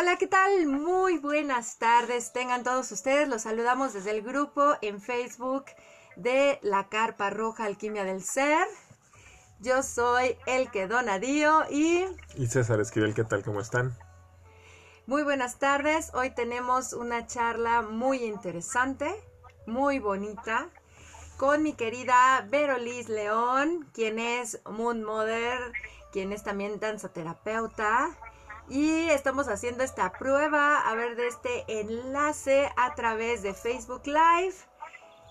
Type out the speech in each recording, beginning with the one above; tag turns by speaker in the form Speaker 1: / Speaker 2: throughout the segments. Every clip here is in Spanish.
Speaker 1: Hola, ¿qué tal? Muy buenas tardes. Tengan todos ustedes. Los saludamos desde el grupo en Facebook de la Carpa Roja Alquimia del Ser. Yo soy el que Donadío y...
Speaker 2: Y César Esquivel, ¿qué tal? ¿Cómo están?
Speaker 1: Muy buenas tardes. Hoy tenemos una charla muy interesante, muy bonita, con mi querida Verolis León, quien es Moon Mother, quien es también danzaterapeuta. Y estamos haciendo esta prueba, a ver, de este enlace a través de Facebook Live,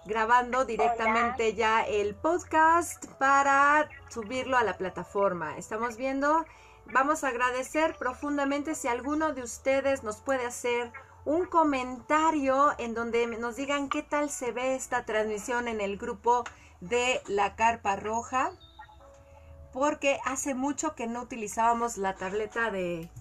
Speaker 1: grabando directamente ya el podcast para subirlo a la plataforma. Estamos viendo, vamos a agradecer profundamente si alguno de ustedes nos puede hacer un comentario en donde nos digan qué tal se ve esta transmisión en el grupo de la Carpa Roja porque hace mucho que no utilizábamos la tableta de,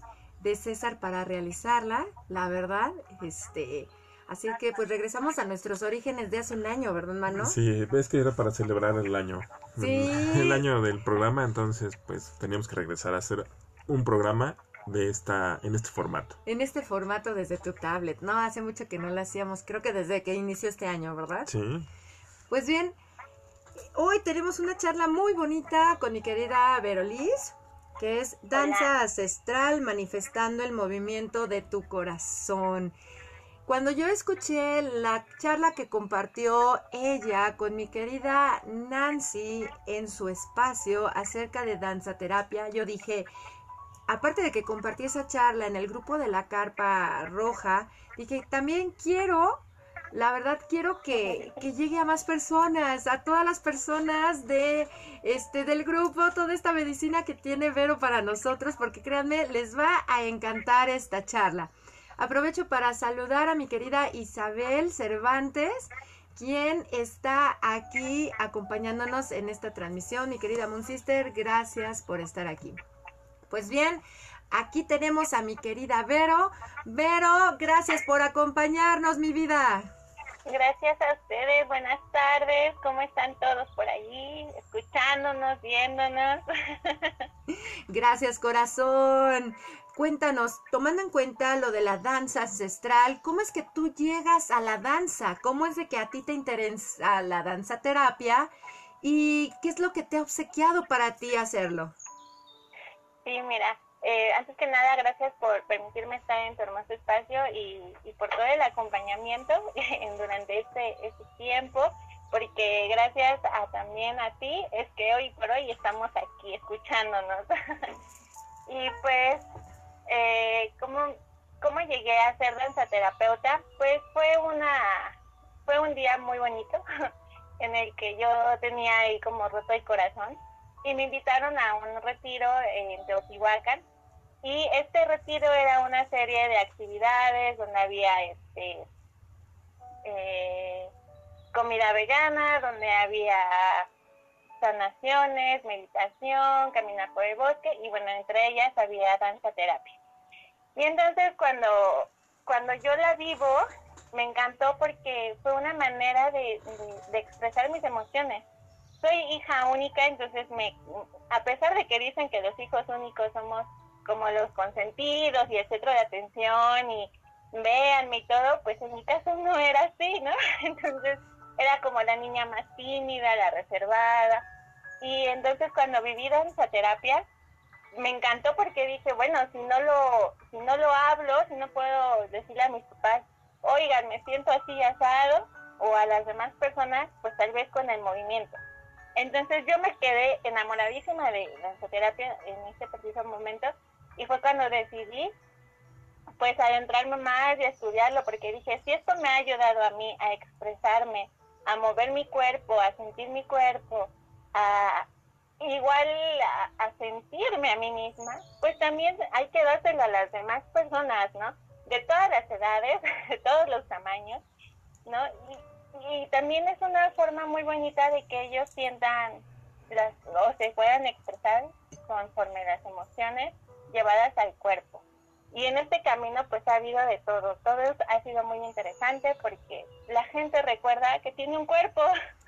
Speaker 1: de César para realizarla, la verdad, este, así que pues regresamos a nuestros orígenes de hace un año, ¿verdad, mano?
Speaker 2: Sí, ves que era para celebrar el año,
Speaker 1: Sí.
Speaker 2: el año del programa, entonces pues teníamos que regresar a hacer un programa de esta, en este formato.
Speaker 1: En este formato desde tu tablet, no, hace mucho que no lo hacíamos, creo que desde que inició este año, ¿verdad?
Speaker 2: Sí,
Speaker 1: Pues bien, hoy tenemos una charla muy bonita con mi querida Verolis, que es danza ancestral manifestando el movimiento de tu corazón. Cuando yo escuché la charla que compartió ella con mi querida Nancy en su espacio acerca de danza terapia, yo dije, aparte de que compartí esa charla en el grupo de la carpa roja, dije, también quiero la verdad quiero que, que llegue a más personas, a todas las personas de este del grupo, toda esta medicina que tiene Vero para nosotros, porque créanme, les va a encantar esta charla. Aprovecho para saludar a mi querida Isabel Cervantes, quien está aquí acompañándonos en esta transmisión. Mi querida Moon Sister, gracias por estar aquí. Pues bien, aquí tenemos a mi querida Vero. Vero, gracias por acompañarnos, mi vida.
Speaker 3: Gracias a ustedes, buenas tardes, ¿cómo están todos por allí? Escuchándonos, viéndonos.
Speaker 1: Gracias, corazón. Cuéntanos, tomando en cuenta lo de la danza ancestral, ¿cómo es que tú llegas a la danza? ¿Cómo es de que a ti te interesa la danza terapia? ¿Y qué es lo que te ha obsequiado para ti hacerlo?
Speaker 3: Sí, mira, eh, antes que nada, gracias por permitirme estar en tu hermoso espacio y, por todo el acompañamiento durante este, este tiempo, porque gracias a, también a ti es que hoy por hoy estamos aquí escuchándonos. y pues, eh, ¿cómo, ¿cómo llegué a ser danzaterapeuta? Pues fue una fue un día muy bonito en el que yo tenía ahí como roto el corazón y me invitaron a un retiro en Teotihuacán y este retiro era una serie de actividades donde había este eh, comida vegana, donde había sanaciones, meditación, caminar por el bosque y bueno, entre ellas había danza terapia. Y entonces cuando, cuando yo la vivo, me encantó porque fue una manera de, de, expresar mis emociones. Soy hija única, entonces me, a pesar de que dicen que los hijos únicos somos como los consentidos y el centro de atención y véanme y todo, pues en mi caso no era así, ¿no? Entonces era como la niña más tímida, la reservada. Y entonces cuando viví danza terapia, me encantó porque dije, bueno, si no lo, si no lo hablo, si no puedo decirle a mis papás, oigan, me siento así asado, o a las demás personas, pues tal vez con el movimiento. Entonces yo me quedé enamoradísima de danzaterapia en este preciso momento y fue cuando decidí pues adentrarme más y estudiarlo porque dije, si esto me ha ayudado a mí a expresarme, a mover mi cuerpo, a sentir mi cuerpo, a igual a, a sentirme a mí misma, pues también hay que dárselo a las demás personas, ¿no? De todas las edades, de todos los tamaños, ¿no? Y, y también es una forma muy bonita de que ellos sientan las, o se puedan expresar conforme las emociones llevadas al cuerpo. Y en este camino pues ha habido de todo. Todo ha sido muy interesante porque la gente recuerda que tiene un cuerpo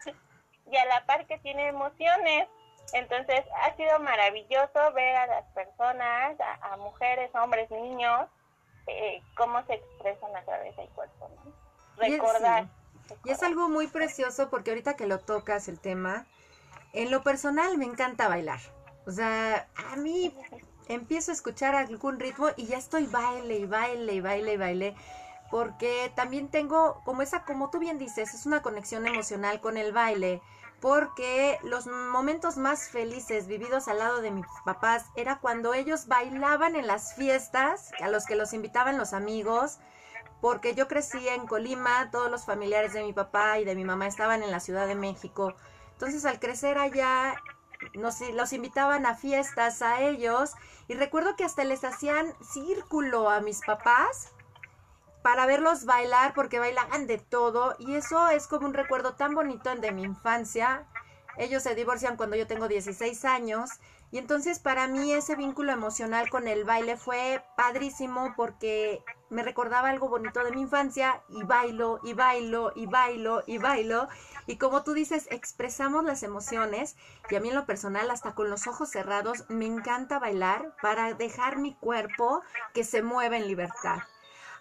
Speaker 3: y a la par que tiene emociones. Entonces ha sido maravilloso ver a las personas, a, a mujeres, hombres, niños, cómo se expresan a través del cuerpo, ¿no? Recordar.
Speaker 1: Y es algo muy precioso porque ahorita que lo tocas el tema, en lo personal me encanta bailar. O sea, a mí empiezo a escuchar algún ritmo y ya estoy baile y baile y baile y baile. Porque también tengo, como esa, como tú bien dices, es una conexión emocional con el baile. Porque los momentos más felices vividos al lado de mis papás era cuando ellos bailaban en las fiestas, a los que los invitaban los amigos, porque yo crecí en Colima, todos los familiares de mi papá y de mi mamá estaban en la Ciudad de México. Entonces al crecer allá, nos, los invitaban a fiestas a ellos y recuerdo que hasta les hacían círculo a mis papás para verlos bailar porque bailaban de todo y eso es como un recuerdo tan bonito de mi infancia. Ellos se divorcian cuando yo tengo 16 años y entonces para mí ese vínculo emocional con el baile fue padrísimo porque me recordaba algo bonito de mi infancia y bailo y bailo y bailo y bailo y como tú dices expresamos las emociones y a mí en lo personal hasta con los ojos cerrados me encanta bailar para dejar mi cuerpo que se mueva en libertad.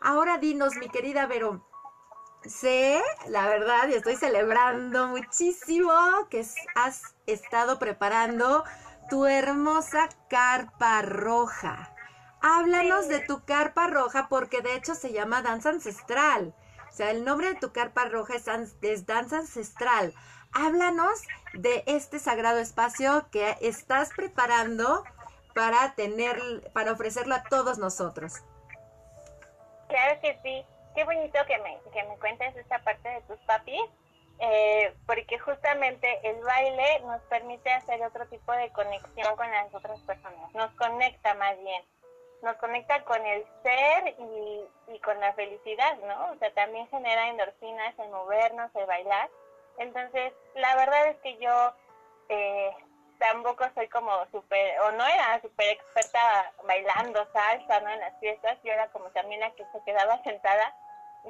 Speaker 1: Ahora dinos mi querida Vero, sé la verdad y estoy celebrando muchísimo que has estado preparando tu hermosa carpa roja. Háblanos de tu carpa roja porque de hecho se llama danza ancestral. O sea, el nombre de tu carpa roja es, danza ancestral. Háblanos de este sagrado espacio que estás preparando para tener, para ofrecerlo a todos nosotros.
Speaker 3: Claro que sí. Qué bonito que me, que me cuentes esta parte de tus papis. Eh, porque justamente el baile nos permite hacer otro tipo de conexión con las otras personas, nos conecta más bien, nos conecta con el ser y, y, con la felicidad, ¿no? O sea, también genera endorfinas el movernos, el bailar. Entonces, la verdad es que yo eh, tampoco soy como súper, o no era súper experta bailando salsa, ¿no? En las fiestas, yo era como también la que se quedaba sentada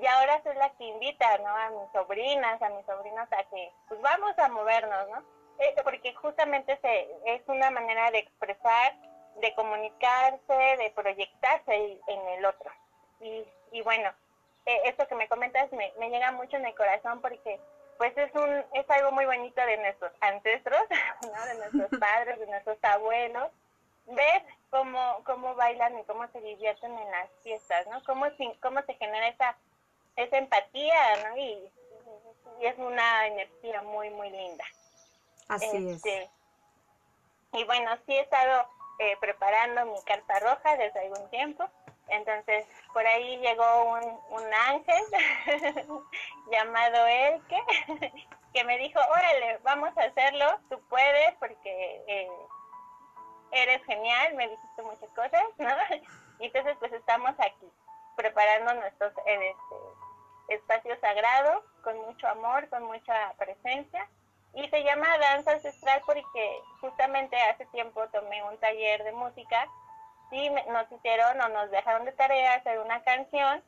Speaker 3: y ahora soy la que invita, ¿no? A mis sobrinas, a mis sobrinos a que, pues vamos a movernos, ¿no? Eh, porque justamente se, es una manera de expresar, de comunicarse, de proyectarse en el otro. Y, y bueno, eh, esto que me comentas me, me llega mucho en el corazón porque pues es un es algo muy bonito de nuestros ancestros, ¿no? de nuestros padres, de nuestros abuelos, ver cómo, cómo bailan y cómo se divierten en las fiestas, ¿no? Cómo, cómo se genera esa esa empatía, ¿no? Y, y, es una energía muy, muy linda.
Speaker 1: Así
Speaker 3: este,
Speaker 1: es.
Speaker 3: Y bueno, sí he estado eh, preparando mi carta roja desde algún tiempo. Entonces, por ahí llegó un, un ángel llamado Elke, que me dijo, órale, vamos a hacerlo, tú puedes, porque eh, eres genial, me dijiste muchas cosas, ¿no? Y entonces, pues estamos aquí, preparando nuestros eh, este, espacios sagrados, con mucho amor, con mucha presencia. Y se llama danza ancestral porque justamente hace tiempo tomé un taller de música y nos hicieron o nos dejaron de tarea hacer una canción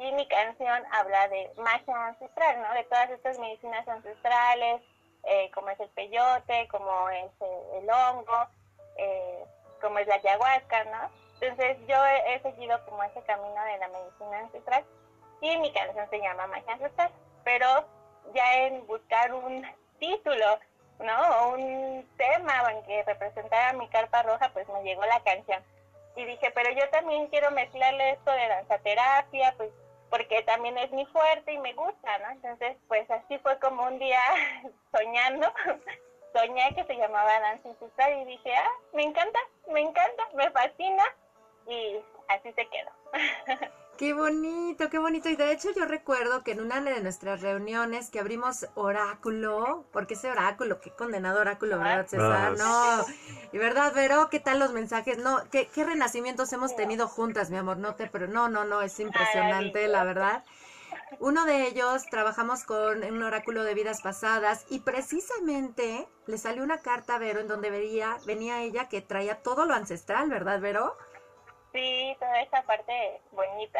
Speaker 3: y mi canción habla de magia ancestral, ¿no? De todas estas medicinas ancestrales, eh, como es el peyote, como es el, el hongo, eh, como es la ayahuasca, ¿no? Entonces yo he, he, seguido como ese camino de la medicina ancestral y mi canción se llama magia ancestral, pero ya en buscar un título, ¿no? Un tema que representara mi carpa roja, pues me llegó la canción y dije, pero yo también quiero mezclarle esto de danzaterapia, pues porque también es mi fuerte y me gusta, ¿no? Entonces, pues así fue como un día soñando, soñé que se llamaba danza ancestral y dije, ah, me encanta, me encanta, me fascina y así se quedó.
Speaker 1: Qué bonito, qué bonito. Y de hecho yo recuerdo que en una de nuestras reuniones que abrimos oráculo, porque ese oráculo, qué condenado oráculo, ¿verdad, César? No. Y verdad, Vero, ¿qué tal los mensajes? No, ¿qué, qué renacimientos hemos tenido juntas, mi amor? No te, pero no, no, no, es impresionante, la verdad. Uno de ellos trabajamos con un oráculo de vidas pasadas y precisamente le salió una carta a Vero en donde veía, venía ella que traía todo lo ancestral, ¿verdad, Vero?
Speaker 3: Sí, toda esa parte bonita.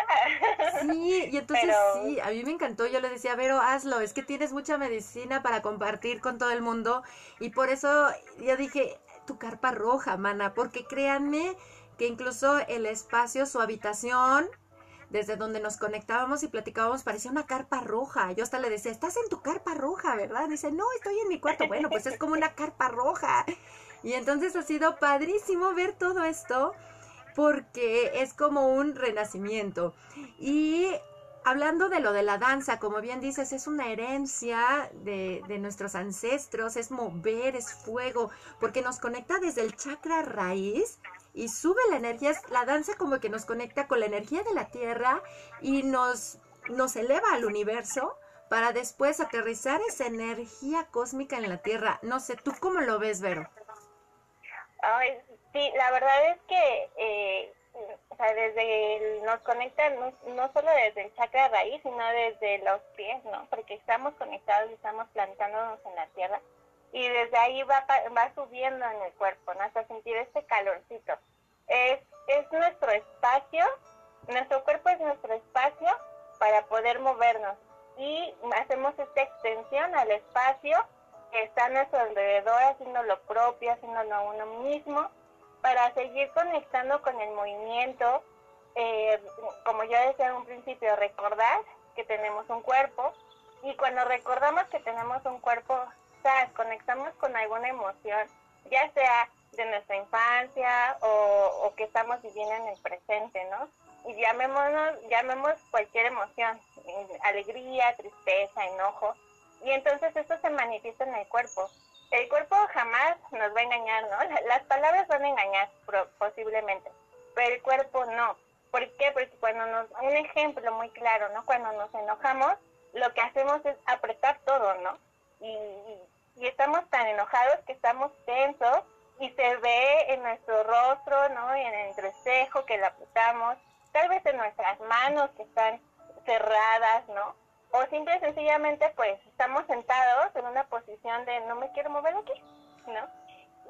Speaker 1: Sí, y entonces
Speaker 3: Pero...
Speaker 1: sí, a mí me encantó. Yo le decía, Vero, hazlo, es que tienes mucha medicina para compartir con todo el mundo. Y por eso yo dije, tu carpa roja, mana, porque créanme que incluso el espacio, su habitación, desde donde nos conectábamos y platicábamos, parecía una carpa roja. Yo hasta le decía, estás en tu carpa roja, ¿verdad? dice, no, estoy en mi cuarto. Bueno, pues es como una carpa roja. Y entonces ha sido padrísimo ver todo esto porque es como un renacimiento. Y hablando de lo de la danza, como bien dices, es una herencia de, de, nuestros ancestros, es mover, es fuego, porque nos conecta desde el chakra raíz y sube la energía, la danza como que nos conecta con la energía de la tierra y nos, nos eleva al universo para después aterrizar esa energía cósmica en la tierra. No sé, ¿tú cómo lo ves, Vero?
Speaker 3: Ay, sí, la verdad es que eh, o sea, desde nos conecta no, no, solo desde el chakra raíz, sino desde los pies, ¿no? Porque estamos conectados y estamos plantándonos en la tierra y desde ahí va, va subiendo en el cuerpo, ¿no? Hasta sentir este calorcito. Es, es nuestro espacio, nuestro cuerpo es nuestro espacio para poder movernos y hacemos esta extensión al espacio que está a nuestro alrededor, haciendo lo propio, haciéndolo uno mismo, para seguir conectando con el movimiento, eh, como yo decía en un principio, recordar que tenemos un cuerpo y cuando recordamos que tenemos un cuerpo, sea, conectamos con alguna emoción, ya sea de nuestra infancia o, o, que estamos viviendo en el presente, ¿no? Y llamémonos, llamemos cualquier emoción, alegría, tristeza, enojo, y entonces esto se manifiesta en el cuerpo. El cuerpo jamás nos va a engañar, ¿no? Las palabras van a engañar posiblemente, pero el cuerpo no. ¿Por qué? Porque cuando nos, un ejemplo muy claro, ¿no? Cuando nos enojamos, lo que hacemos es apretar todo, ¿no? Y, y estamos tan enojados que estamos tensos y se ve en nuestro rostro, ¿no? Y en el entrecejo que la apretamos, tal vez en nuestras manos que están cerradas, ¿no? O simple y sencillamente pues estamos sentados en una posición de no me quiero mover aquí, ¿no?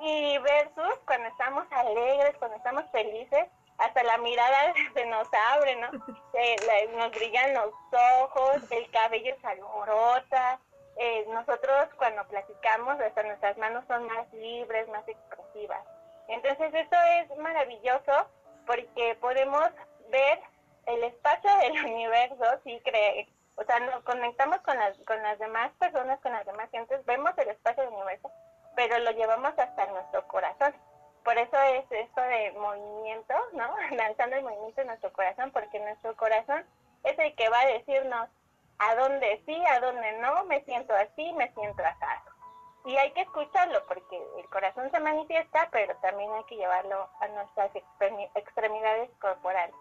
Speaker 3: Y versus cuando estamos alegres, cuando estamos felices, hasta la mirada se nos abre, ¿no? nos brillan los ojos, el cabello se alborota, eh, nosotros cuando platicamos hasta nuestras manos son más libres, más expresivas. Entonces esto es maravilloso porque podemos ver el espacio del universo, sí, cree, o sea, nos conectamos con las, con las demás personas, con las demás gentes, vemos el espacio del universo, pero lo llevamos hasta nuestro corazón. Por eso es esto de movimiento, ¿no? Lanzando el movimiento en nuestro corazón, porque nuestro corazón es el que va a decirnos a dónde sí, a dónde no, me siento así, me siento así. Y hay que escucharlo porque el corazón se manifiesta, pero también hay que llevarlo a nuestras extremidades corporales.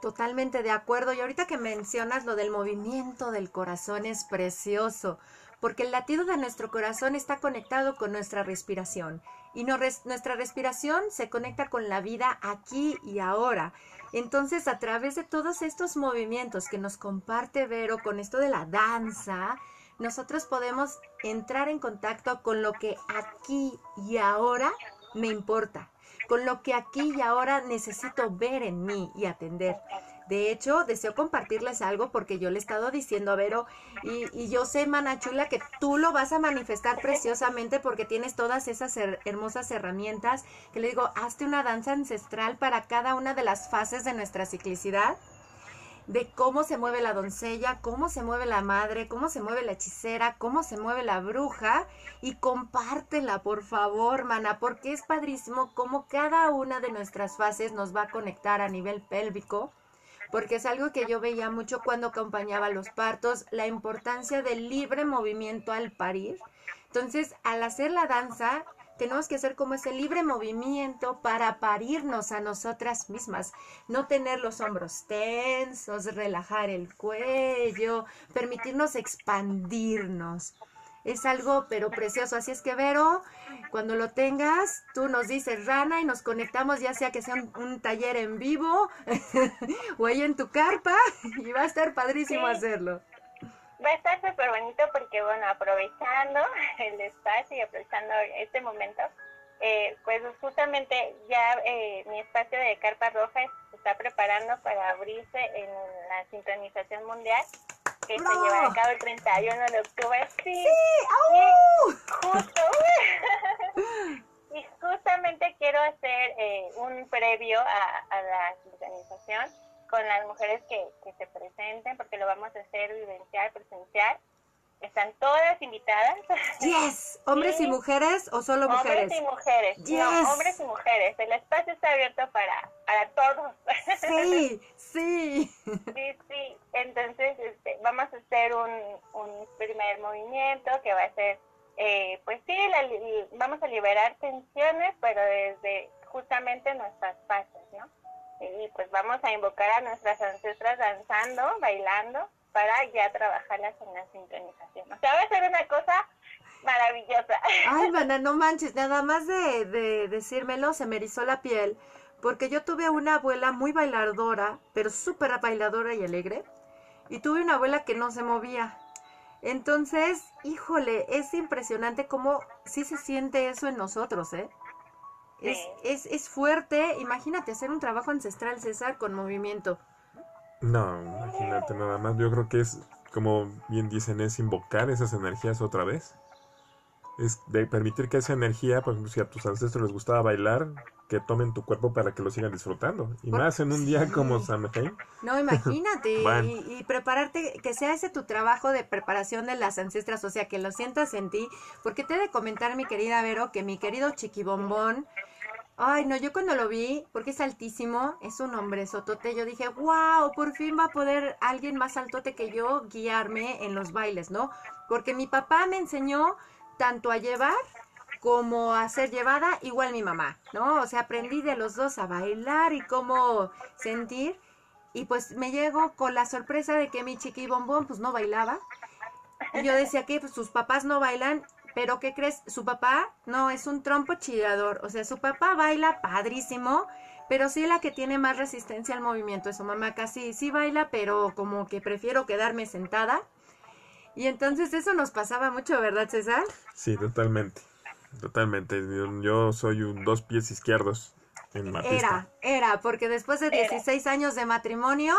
Speaker 1: Totalmente de acuerdo. Y ahorita que mencionas lo del movimiento del corazón es precioso, porque el latido de nuestro corazón está conectado con nuestra respiración y nuestra respiración se conecta con la vida aquí y ahora. Entonces, a través de todos estos movimientos que nos comparte Vero con esto de la danza, nosotros podemos entrar en contacto con lo que aquí y ahora me importa con lo que aquí y ahora necesito ver en mí y atender. De hecho, deseo compartirles algo porque yo le he estado diciendo a Vero y, y yo sé, Manachula, que tú lo vas a manifestar preciosamente porque tienes todas esas hermosas herramientas que le digo, hazte una danza ancestral para cada una de las fases de nuestra ciclicidad de cómo se mueve la doncella, cómo se mueve la madre, cómo se mueve la hechicera, cómo se mueve la bruja y compártela, por favor, mana, porque es padrísimo cómo cada una de nuestras fases nos va a conectar a nivel pélvico, porque es algo que yo veía mucho cuando acompañaba los partos, la importancia del libre movimiento al parir. Entonces, al hacer la danza, tenemos que hacer como ese libre movimiento para parirnos a nosotras mismas, no tener los hombros tensos, relajar el cuello, permitirnos expandirnos. Es algo pero precioso, así es que Vero, cuando lo tengas, tú nos dices rana y nos conectamos ya sea que sea un, taller en vivo o ahí en tu carpa y va a estar padrísimo hacerlo
Speaker 3: va a estar súper bonito porque, bueno, aprovechando el espacio y aprovechando este momento, eh, pues justamente ya eh, mi espacio de Carpa Roja se está preparando para abrirse en la sincronización mundial que se llevará a cabo el 31 de octubre. Sí,
Speaker 1: sí
Speaker 3: justo. y justamente quiero hacer eh, un previo a, a la sincronización con las mujeres que, que se presenten, porque lo vamos a hacer vivencial, presencial. Están todas invitadas.
Speaker 1: Yes, hombres y mujeres o solo mujeres.
Speaker 3: Hombres y mujeres.
Speaker 1: Yes.
Speaker 3: No, hombres y mujeres. El espacio está abierto para, para todos.
Speaker 1: Sí, sí.
Speaker 3: Sí, sí. Entonces, este, vamos a hacer un, un primer movimiento que va a ser, eh, pues sí, la vamos a liberar tensiones, pero desde justamente nuestras fases, ¿no? Y pues vamos a invocar a nuestras ancestras danzando, bailando, para ya trabajarlas en la sincronización. O sea, va a ser una cosa maravillosa.
Speaker 1: Ay, Vana, no manches, nada más de, de decírmelo se me erizó la piel, porque yo tuve una abuela muy bailadora, pero súper bailadora y alegre, y tuve una abuela que no se movía. Entonces, híjole, es impresionante cómo sí se siente eso en nosotros, ¿eh? Es, es, es fuerte, imagínate hacer un trabajo ancestral, César, con movimiento.
Speaker 2: No, imagínate nada más. Yo creo que es, como bien dicen, es invocar esas energías otra vez. Es de permitir que esa energía, por ejemplo, si a tus ancestros les gustaba bailar, que tomen tu cuerpo para que lo sigan disfrutando. Y
Speaker 1: Por-
Speaker 2: más en un día
Speaker 1: sí.
Speaker 2: como Samhain.
Speaker 1: No, imagínate,
Speaker 2: Bueno.
Speaker 1: y, y prepararte, que sea ese tu trabajo de preparación de las ancestras, o sea, que lo sientas en ti, porque te he de comentar, mi querida Vero, que mi querido Chiquibombón, ay, no, yo cuando lo vi, porque es altísimo, es un hombre sotote, yo dije, wow, por fin va a poder alguien más altote que yo guiarme en los bailes, ¿no? Porque mi papá me enseñó tanto a llevar como a ser llevada, igual mi mamá, ¿no? O sea, aprendí de los dos a bailar y cómo sentir. Y pues me llego con la sorpresa de que mi chiqui bombón pues no bailaba. Y yo decía que pues, sus papás no bailan, pero ¿qué crees? Su papá no es un trompo chillador. O sea, su papá baila padrísimo, pero sí la que tiene más resistencia al movimiento es su mamá. Casi sí baila, pero como que prefiero quedarme sentada. Y entonces eso nos pasaba mucho, ¿verdad, César?
Speaker 2: Sí, totalmente. Totalmente. Yo, yo soy un dos pies izquierdos en la
Speaker 1: Era,
Speaker 2: pista.
Speaker 1: era, porque después de 16 años de matrimonio,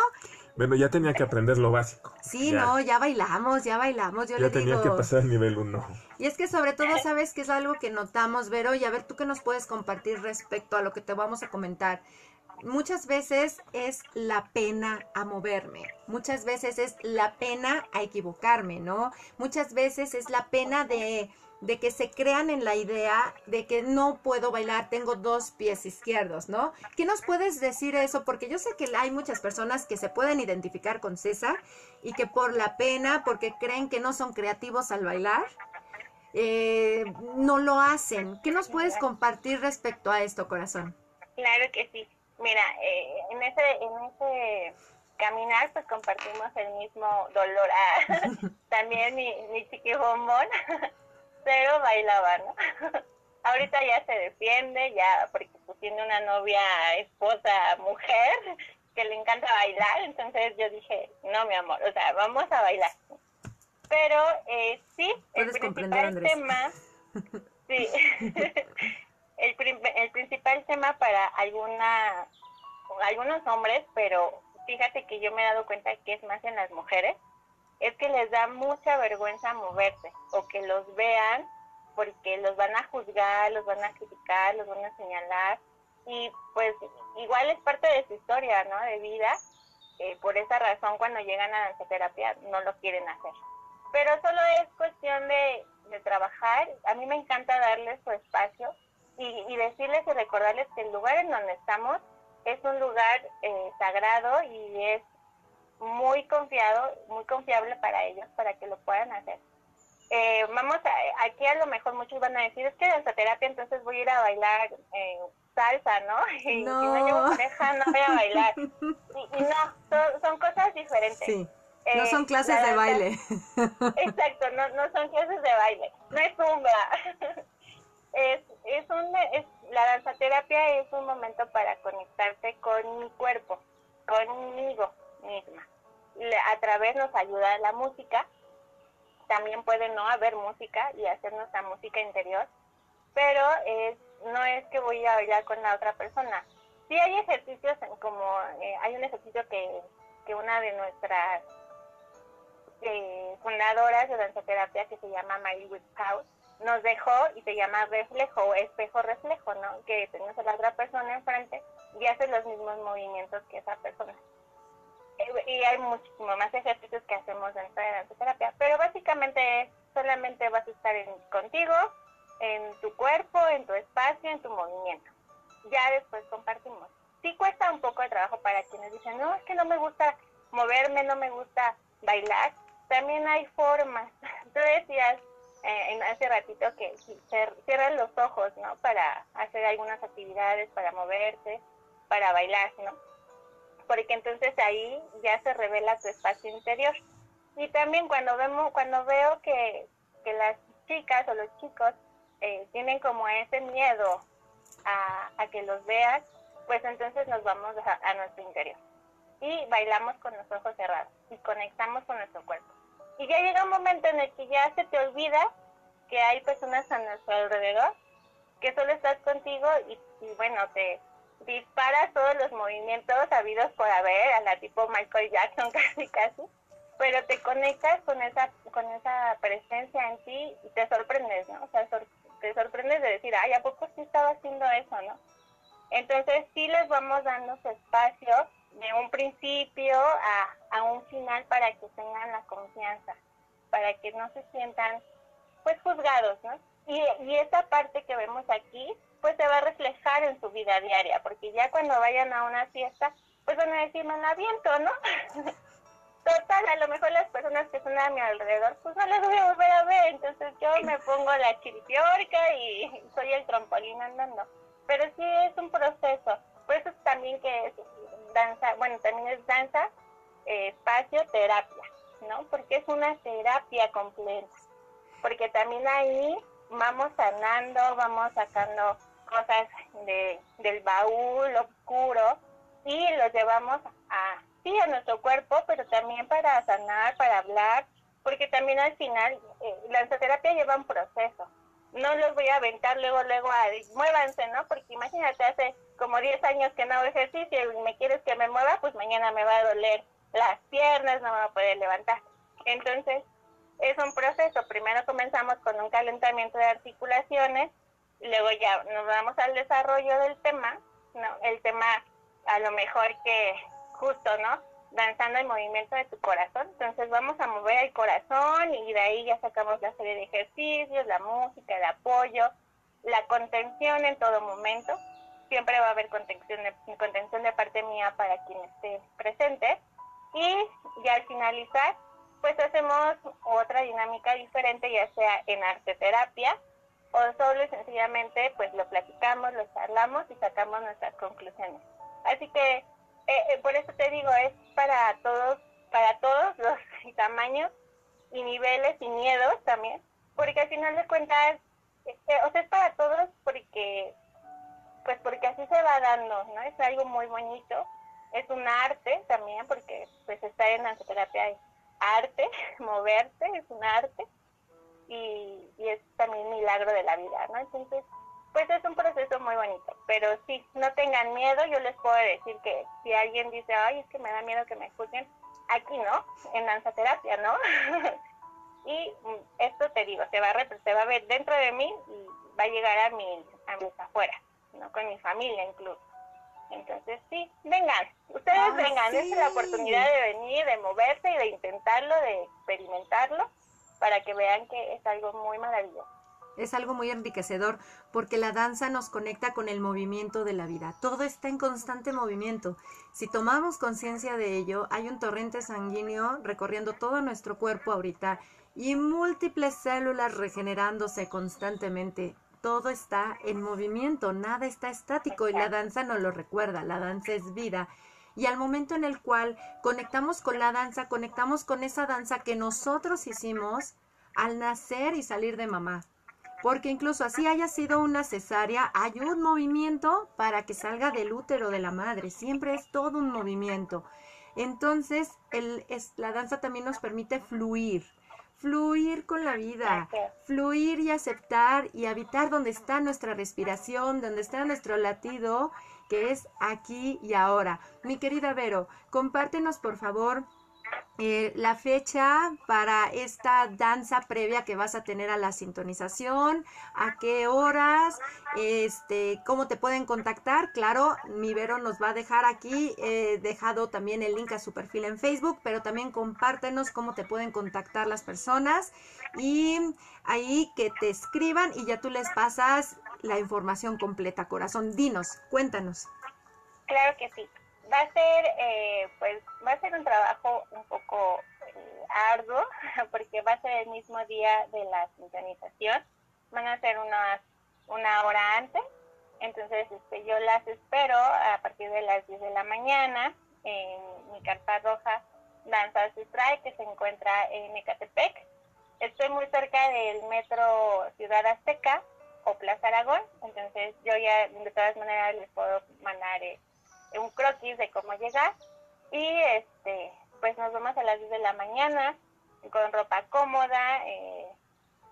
Speaker 2: Bueno, ya tenía que aprender lo básico.
Speaker 1: sí,
Speaker 2: Ya.
Speaker 1: no, ya bailamos, ya bailamos, yo
Speaker 2: Ya
Speaker 1: le
Speaker 2: tenía
Speaker 1: digo.
Speaker 2: que pasar al nivel 1.
Speaker 1: Y es que sobre todo sabes que es algo que notamos, Vero, y a ver tú qué nos puedes compartir respecto a lo que te vamos a comentar. Muchas veces es la pena a moverme, muchas veces es la pena a equivocarme, ¿no? Muchas veces es la pena de, de que se crean en la idea de que no puedo bailar, tengo dos pies izquierdos, ¿no? ¿Qué nos puedes decir eso? Porque yo sé que hay muchas personas que se pueden identificar con César y que por la pena, porque creen que no son creativos al bailar, eh, no lo hacen. ¿Qué nos puedes compartir respecto a esto, corazón?
Speaker 3: Claro que sí. Mira, eh, en ese en ese caminar pues compartimos el mismo dolor. También mi, mi chiqui bombón, pero bailaba, ¿no? Ahorita ya se defiende, ya porque pues, tiene una novia, esposa, mujer, que le encanta bailar, entonces yo dije, no, mi amor, o sea, vamos a bailar. Pero eh, sí, el principal tema, sí, el, el principal tema para alguna algunos hombres, pero fíjate que yo me he dado cuenta que es más en las mujeres, es que les da mucha vergüenza moverse o que los vean porque los van a juzgar, los van a criticar, los van a señalar y pues igual es parte de su historia, ¿no? De vida. eh, por esa razón cuando llegan a danzaterapia no lo quieren hacer. Pero solo es cuestión de, de trabajar. A mí me encanta darles su espacio y, y decirles y recordarles que el lugar en donde estamos es un lugar eh, sagrado y es muy confiado, muy confiable para ellos, para que lo puedan hacer. Eh, vamos a, aquí a lo mejor muchos van a decir, es que danzaterapia entonces voy a ir a bailar eh, salsa, ¿no? Y
Speaker 1: No.
Speaker 3: si no llevo pareja no voy a bailar. Y, y no, son, son cosas diferentes.
Speaker 1: Sí, no
Speaker 3: Eh,
Speaker 1: son clases
Speaker 3: la
Speaker 1: de
Speaker 3: danza-
Speaker 1: baile.
Speaker 3: Exacto, no, no son clases de baile, no es zumba. es, es un, es, la danzaterapia es un momento para conectarte con mi cuerpo, conmigo misma. A través nos ayuda la música, también puede no haber música y hacer nuestra música interior, pero es, no es que voy a bailar con la otra persona. Sí hay ejercicios como, eh, hay un ejercicio que, que una de nuestras eh, fundadoras de danzaterapia que se llama Mary Whithouse nos dejó y se llama reflejo o espejo reflejo, ¿no? Que tenemos a la otra persona enfrente y hace los mismos movimientos que esa persona. Y hay muchísimo más ejercicios que hacemos dentro de la terapia, pero básicamente solamente vas a estar en, contigo, en tu cuerpo, en tu espacio, en tu movimiento. Ya después compartimos. Sí cuesta un poco de trabajo para quienes dicen, no, es que no me gusta moverme, no me gusta bailar. También hay formas. Tú decías eh, hace ratito que cierran los ojos, ¿no? Para hacer algunas actividades, para moverse, para bailar, ¿no? Porque entonces ahí ya se revela tu espacio interior. Y también cuando vemos, cuando veo que, que las chicas o los chicos eh, tienen como ese miedo a, a, que los veas, pues entonces nos vamos a, nuestro interior y bailamos con los ojos cerrados y conectamos con nuestro cuerpo. Y ya llega un momento en el que ya se te olvida que hay personas a nuestro alrededor, que solo estás contigo y bueno, te disparas todos los movimientos habidos por haber, a la tipo Michael Jackson casi casi, pero te conectas con esa con esa presencia en ti y te sorprendes, ¿no? O sea, te sorprendes de decir, ay, ¿a poco sí estaba haciendo eso, no? Entonces sí les vamos dando espacio de un principio a, a un final para que tengan la confianza, para que no se sientan pues juzgados, ¿no? Y, y esa parte que vemos aquí, pues se va a reflejar en su vida diaria, porque ya cuando vayan a una fiesta, pues van a decir, me la aviento, ¿no? total, a lo mejor las personas que están a mi alrededor, pues no las voy a volver a ver, entonces yo me pongo la chiripiorca y soy el trampolín andando. Pero sí es un proceso, por eso también que es danza, bueno, también es danza, eh, espacio, terapia, ¿no? Porque es una terapia completa, porque también ahí vamos sanando, vamos sacando cosas de, del baúl oscuro y los llevamos a sí, a nuestro cuerpo, pero también para sanar, para hablar, porque también al final eh, la danzaterapia lleva un proceso. No los voy a aventar luego, luego a muévanse, ¿no? Porque imagínate, hace como 10 años que no hago ejercicio y me quieres que me mueva, pues mañana me va a doler las piernas, no me va a poder levantar. Entonces, es un proceso. Primero comenzamos con un calentamiento de articulaciones, luego ya nos vamos al desarrollo del tema, ¿no? El tema a lo mejor que justo, ¿no? Danzando el movimiento de tu corazón. Entonces vamos a mover el corazón y de ahí ya sacamos la serie de ejercicios, la música, el apoyo, la contención en todo momento. Siempre va a haber contención de, contención de parte mía para quien esté presente. Y ya al finalizar, pues hacemos otra dinámica diferente, ya sea en arte terapia o solo y sencillamente pues lo platicamos, lo charlamos y sacamos nuestras conclusiones. Así que eh, eh, por eso te digo, es para todos, para todos los tamaños y niveles y miedos también, porque al final de cuentas, este, o sea, es para todos porque, pues porque así se va dando, ¿no? Es algo muy bonito, es un arte también, porque pues estar en terapia es arte, moverte es un arte, y, y es también un milagro de la vida, ¿no? Entonces, pues es un proceso muy bonito, pero sí, no tengan miedo, yo les puedo decir que si alguien dice, ay, es que me da miedo que me escuchen, aquí no, en danza terapia, ¿no? y mm, esto te digo, se va, a, se va a ver dentro de mí y va a llegar a, mi, a mis afuera, ¿no? Con mi familia incluso. Entonces, sí, vengan, ustedes vengan, es la oportunidad de venir, de moverse y de intentarlo, de experimentarlo, para que vean que es algo muy maravilloso
Speaker 1: es algo muy enriquecedor porque la danza nos conecta con el movimiento de la vida. Todo está en constante movimiento. Si tomamos conciencia de ello, hay un torrente sanguíneo recorriendo todo nuestro cuerpo ahorita y múltiples células regenerándose constantemente. Todo está en movimiento, nada está estático y la danza nos lo recuerda, la danza es vida. Y al momento en el cual conectamos con la danza, conectamos con esa danza que nosotros hicimos al nacer y salir de mamá. Porque incluso así haya sido una cesárea, hay un movimiento para que salga del útero de la madre, siempre es todo un movimiento. Entonces, el, es, la danza también nos permite fluir, fluir con la vida, fluir y aceptar y habitar donde está nuestra respiración, donde está nuestro latido, que es aquí y ahora. Mi querida Vero, compártenos por favor eh, la fecha para esta danza previa que vas a tener a la sintonización, a qué horas, este, cómo te pueden contactar. Claro, mi Vero nos va a dejar aquí, he dejado también el link a su perfil en Facebook, pero también compártenos cómo te pueden contactar las personas y ahí que te escriban y ya tú les pasas la información completa, corazón. Dinos, cuéntanos.
Speaker 3: Claro que sí va a ser, eh, pues, va a ser un trabajo un poco eh, arduo, porque va a ser el mismo día de la sintonización. Van a ser unas, una hora antes. Entonces, este, yo las espero a partir de las 10 de la mañana en mi carpa roja Danza Ancestral, que se encuentra en Ecatepec. Estoy muy cerca del metro Ciudad Azteca o Plaza Aragón, entonces yo ya de todas maneras les puedo mandar eh, un croquis de cómo llegar. Y este pues nos vamos a las 10 de la mañana con ropa cómoda eh,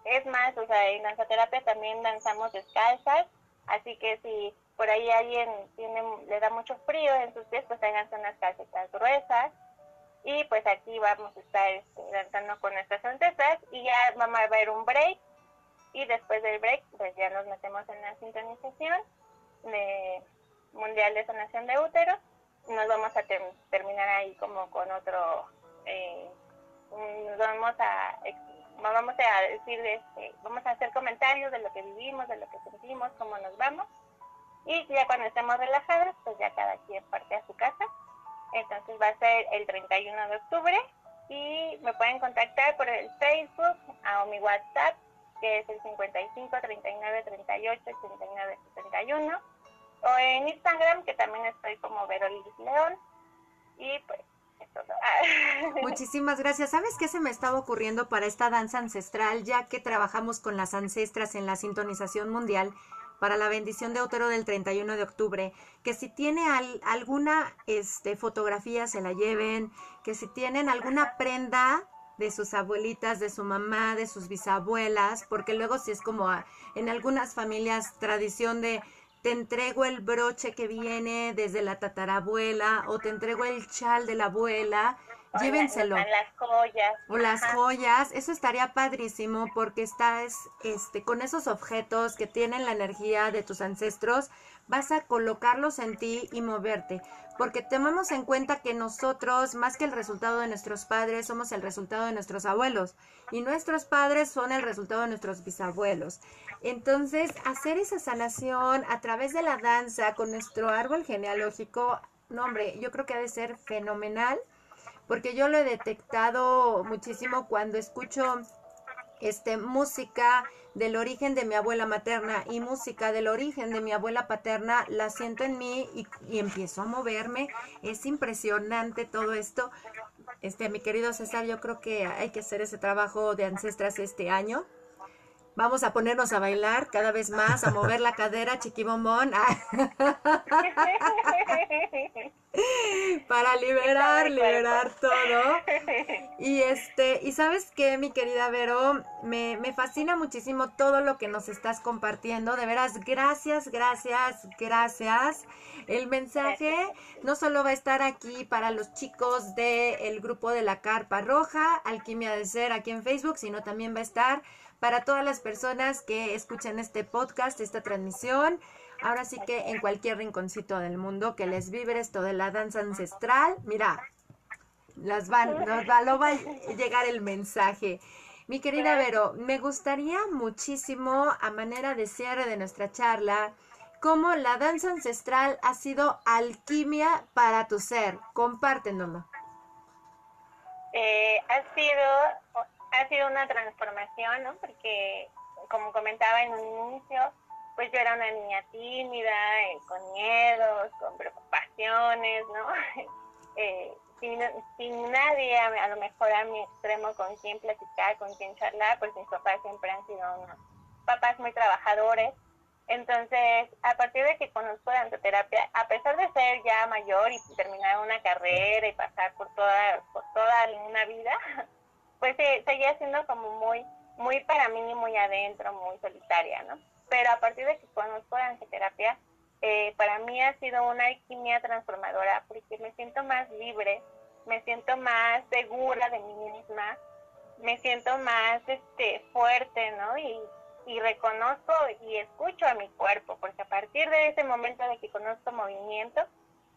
Speaker 3: es más o sea en danzaterapia también danzamos descalzas así que si por ahí alguien tiene le da mucho frío en sus pies pues háganse unas calcetas gruesas. Y pues aquí vamos a estar este, danzando con nuestras ancestras y ya vamos a ver un break y después del break pues ya nos metemos en la sintonización de Mundial de Sanación de Útero. Nos vamos a terminar ahí como con otro, eh, vamos a vamos a decir, este, vamos a hacer comentarios de lo que vivimos, de lo que sentimos, cómo nos vamos. Y ya cuando estemos relajados, pues ya cada quien parte a su casa. Entonces va a ser el 31 de octubre y me pueden contactar por el Facebook o mi WhatsApp, que es el 55 39 38 89 71 o en Instagram, que también estoy como Verolis León. Y pues.
Speaker 1: Muchísimas gracias. ¿Sabes qué se me estaba ocurriendo para esta danza ancestral, ya que trabajamos con las ancestras en la sintonización mundial? para la bendición de Otero del 31 de octubre, que si tiene alguna este, fotografía se la lleven, que si tienen alguna prenda de sus abuelitas, de su mamá, de sus bisabuelas, porque luego si es como en algunas familias tradición de te entrego el broche que viene desde la tatarabuela o te entrego el chal de la abuela, llévenselo.
Speaker 3: las joyas.
Speaker 1: O las joyas, eso estaría padrísimo porque estás este, con esos objetos que tienen la energía de tus ancestros, vas a colocarlos en ti y moverte. Porque tomemos en cuenta que nosotros, más que el resultado de nuestros padres, somos el resultado de nuestros abuelos. Y nuestros padres son el resultado de nuestros bisabuelos. Entonces, hacer esa sanación a través de la danza con nuestro árbol genealógico, no hombre, yo creo que ha de ser fenomenal, porque yo lo he detectado muchísimo cuando escucho este música del origen de mi abuela materna y música del origen de mi abuela paterna, la siento en mí y, y empiezo a moverme. Es impresionante todo esto. Este, mi querido César, yo creo que hay que hacer ese trabajo de ancestras este año. Vamos a ponernos a bailar cada vez más, a mover la cadera, chiquibombón. Para liberar, liberar todo. Y este, y sabes qué, mi querida Vero, me, me fascina muchísimo todo lo que nos estás compartiendo. De veras, gracias, gracias, gracias. El mensaje no solo va a estar aquí para los chicos del grupo de la Carpa Roja, Alquimia de Ser aquí en Facebook, sino también va a estar para todas las personas que escuchan este podcast, esta transmisión. Ahora sí que en cualquier rinconcito del mundo que les vibre esto de la danza ancestral, mira, las van, nos va, lo va a llegar el mensaje. Mi querida Vero, me gustaría muchísimo, a manera de cierre de nuestra charla, cómo la danza ancestral ha sido alquimia para tu ser. Compártenoslo.
Speaker 3: Eh, ha sido ha sido una transformación, ¿no? Porque, como comentaba en un inicio, pues yo era una niña tímida, eh, con miedos, con preocupaciones, ¿no? eh, sin, sin, nadie, a, lo mejor a mi extremo, con quien platicar, con quien charlar, pues mis papás siempre han sido unos papás muy trabajadores. Entonces, a partir de que conozco la danzoterapia, a pesar de ser ya mayor y terminar una carrera y pasar por toda, por toda una vida, pues seguía siendo como muy, muy para mí, muy adentro, muy solitaria, ¿no? Pero a partir de que conozco la angioterapia, eh, para mí ha sido una alquimia transformadora porque me siento más libre, me siento más segura de mí misma, me siento más este fuerte, ¿no? Y, y reconozco y escucho a mi cuerpo, porque a partir de ese momento de que conozco movimiento,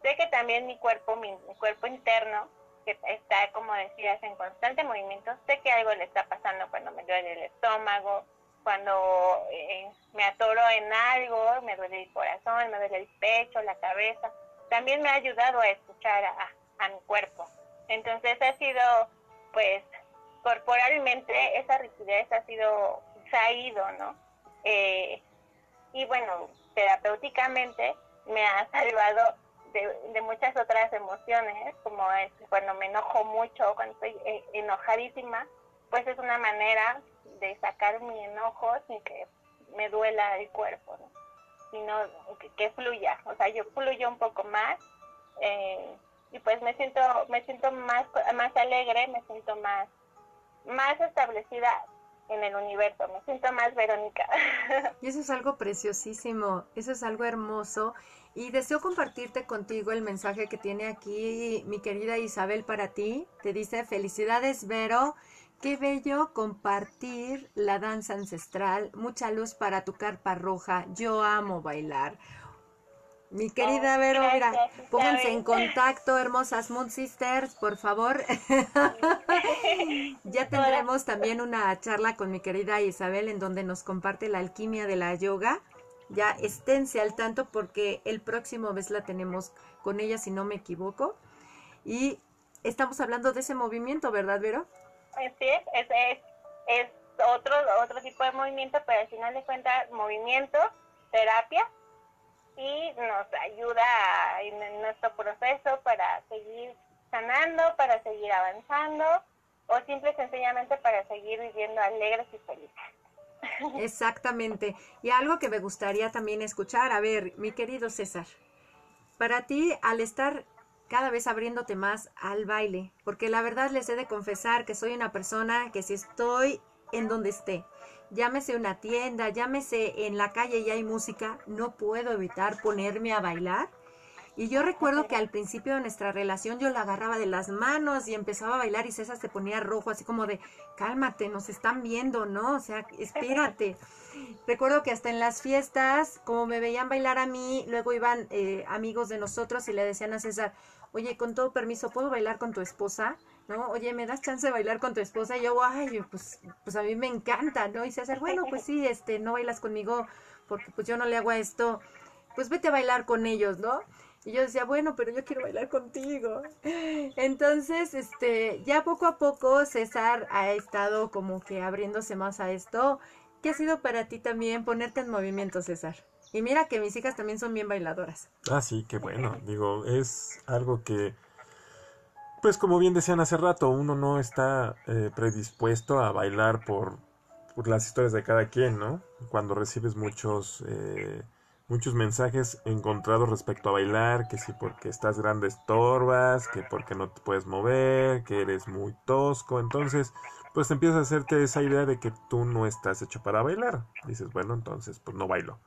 Speaker 3: sé que también mi cuerpo, mi, cuerpo interno, que está, como decías, en constante movimiento, sé que algo le está pasando cuando me duele el estómago, cuando eh, me atoro en algo, me duele el corazón, me duele el pecho, la cabeza. También me ha ayudado a escuchar a, mi cuerpo. Entonces ha sido, pues, corporalmente esa rigidez ha sido, se ¿no? Eh, y bueno, terapéuticamente me ha salvado de, muchas otras emociones, como es cuando me enojo mucho, cuando estoy eh, enojadísima, pues es una manera de sacar mi enojo sin que me duela el cuerpo, ¿no? sino que, fluya, o sea, yo fluyo un poco más eh, y pues me siento me siento más más alegre, me siento más más establecida en el universo, me siento más Verónica.
Speaker 1: Y eso es algo preciosísimo, eso es algo hermoso. Y deseo compartirte contigo el mensaje que tiene aquí mi querida Isabel para ti. Te dice, felicidades Vero, qué bello compartir la danza ancestral, mucha luz para tu carpa roja, yo amo bailar. Mi querida oh, Vero, mira, pónganse en contacto, hermosas Moon Sisters, por favor. ya tendremos también una charla con mi querida Isabel en donde nos comparte la alquimia de la yoga. Ya esténse al tanto porque el próximo mes la tenemos con ella, si no me equivoco. Y estamos hablando de ese movimiento, ¿verdad, Vero?
Speaker 3: Sí, es, es, es otro, otro tipo de movimiento, pero al final de cuentas, movimiento, terapia y nos ayuda en nuestro proceso para seguir sanando, para seguir avanzando o simple y sencillamente para seguir viviendo alegres y felices.
Speaker 1: Exactamente. Y algo que me gustaría también escuchar, a ver, mi querido César, para ti al estar cada vez abriéndote más al baile, porque la verdad les he de confesar que soy una persona que si estoy en donde esté, llámese una tienda, llámese en la calle y hay música, no puedo evitar ponerme a bailar. Y yo recuerdo que al principio de nuestra relación yo la agarraba de las manos y empezaba a bailar y César se ponía rojo, así como de, cálmate, nos están viendo, ¿no? O sea, espérate. recuerdo que hasta en las fiestas, como me veían bailar a mí, luego iban eh, amigos de nosotros y le decían a César, oye, con todo permiso, ¿puedo bailar con tu esposa? ¿no? Oye, ¿me das chance de bailar con tu esposa? Y yo, ay, pues, pues a mí me encanta, ¿no? Y se hace, bueno, pues sí, este, no bailas conmigo porque pues yo no le hago esto, pues vete a bailar con ellos, ¿no? Y yo decía, bueno, pero yo quiero bailar contigo. Entonces, este, ya poco a poco César ha estado como que abriéndose más a esto. ¿Qué ha sido para ti también ponerte en movimiento, César? Y mira que mis hijas también son bien bailadoras.
Speaker 2: Ah, sí, qué bueno. Digo, es algo que pues como bien decían hace rato, uno no está eh, predispuesto a bailar por, las historias de cada quien, ¿no? Cuando recibes muchos, eh, muchos mensajes encontrados respecto a bailar, que si porque estás grande estorbas, que porque no te puedes mover, que eres muy tosco, entonces pues empiezas a hacerte esa idea de que tú no estás hecho para bailar. Dices, bueno, entonces pues no bailo.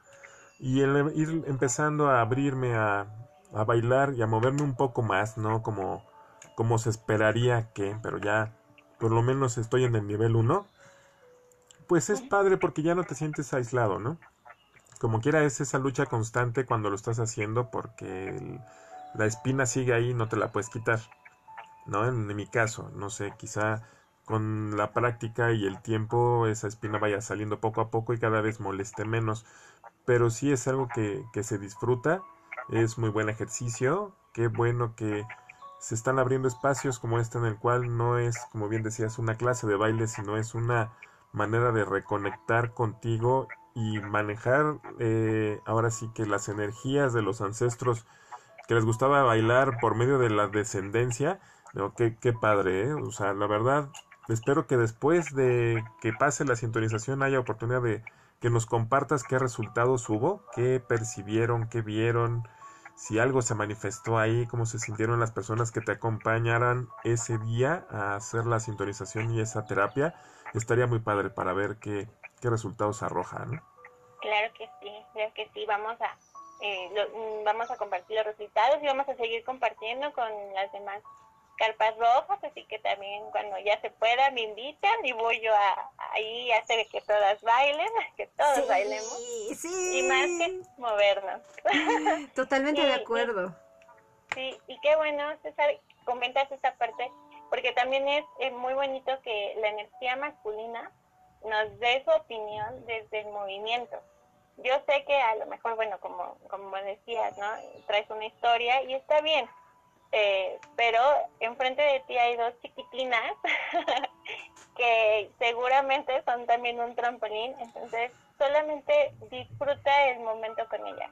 Speaker 2: Y el ir empezando a abrirme a, a bailar y a moverme un poco más, ¿no? Como como se esperaría que, pero ya por lo menos estoy en el nivel 1, pues es padre porque ya no te sientes aislado, ¿no? Como quiera es esa lucha constante cuando lo estás haciendo porque la espina sigue ahí y no te la puedes quitar, ¿no? En, mi caso, no sé, quizá con la práctica y el tiempo esa espina vaya saliendo poco a poco y cada vez moleste menos, pero sí es algo que, que se disfruta, es muy buen ejercicio, qué bueno que se están abriendo espacios como este en el cual no es, como bien decías, una clase de baile, sino es una manera de reconectar contigo y manejar eh, ahora sí que las energías de los ancestros que les gustaba bailar por medio de la descendencia. qué, qué padre, ¿eh? O sea, la verdad, espero que después de que pase la sintonización haya oportunidad de que nos compartas qué resultados hubo, qué percibieron, qué vieron, si algo se manifestó ahí, cómo se sintieron las personas que te acompañaran ese día a hacer la sintonización y esa terapia, estaría muy padre para ver qué, qué resultados arroja, ¿no?
Speaker 3: Claro que sí, claro que sí, vamos a, eh, mm, vamos a compartir los resultados y vamos a seguir compartiendo con las demás carpas rojas, así que también cuando ya se pueda me invitan y voy yo a, ahí a hacer que todas bailen, que todos bailemos.
Speaker 1: Sí.
Speaker 3: Y más que movernos.
Speaker 1: Totalmente de acuerdo.
Speaker 3: sí, y qué bueno, César, comentas esta parte, porque también es, es muy bonito que la energía masculina nos dé su opinión desde el movimiento. Yo sé que a lo mejor, bueno, como, como decías, ¿no? Traes una historia y está bien, eh, pero enfrente de ti hay dos chiquitinas que seguramente son también un trampolín, entonces solamente disfruta el momento con ella.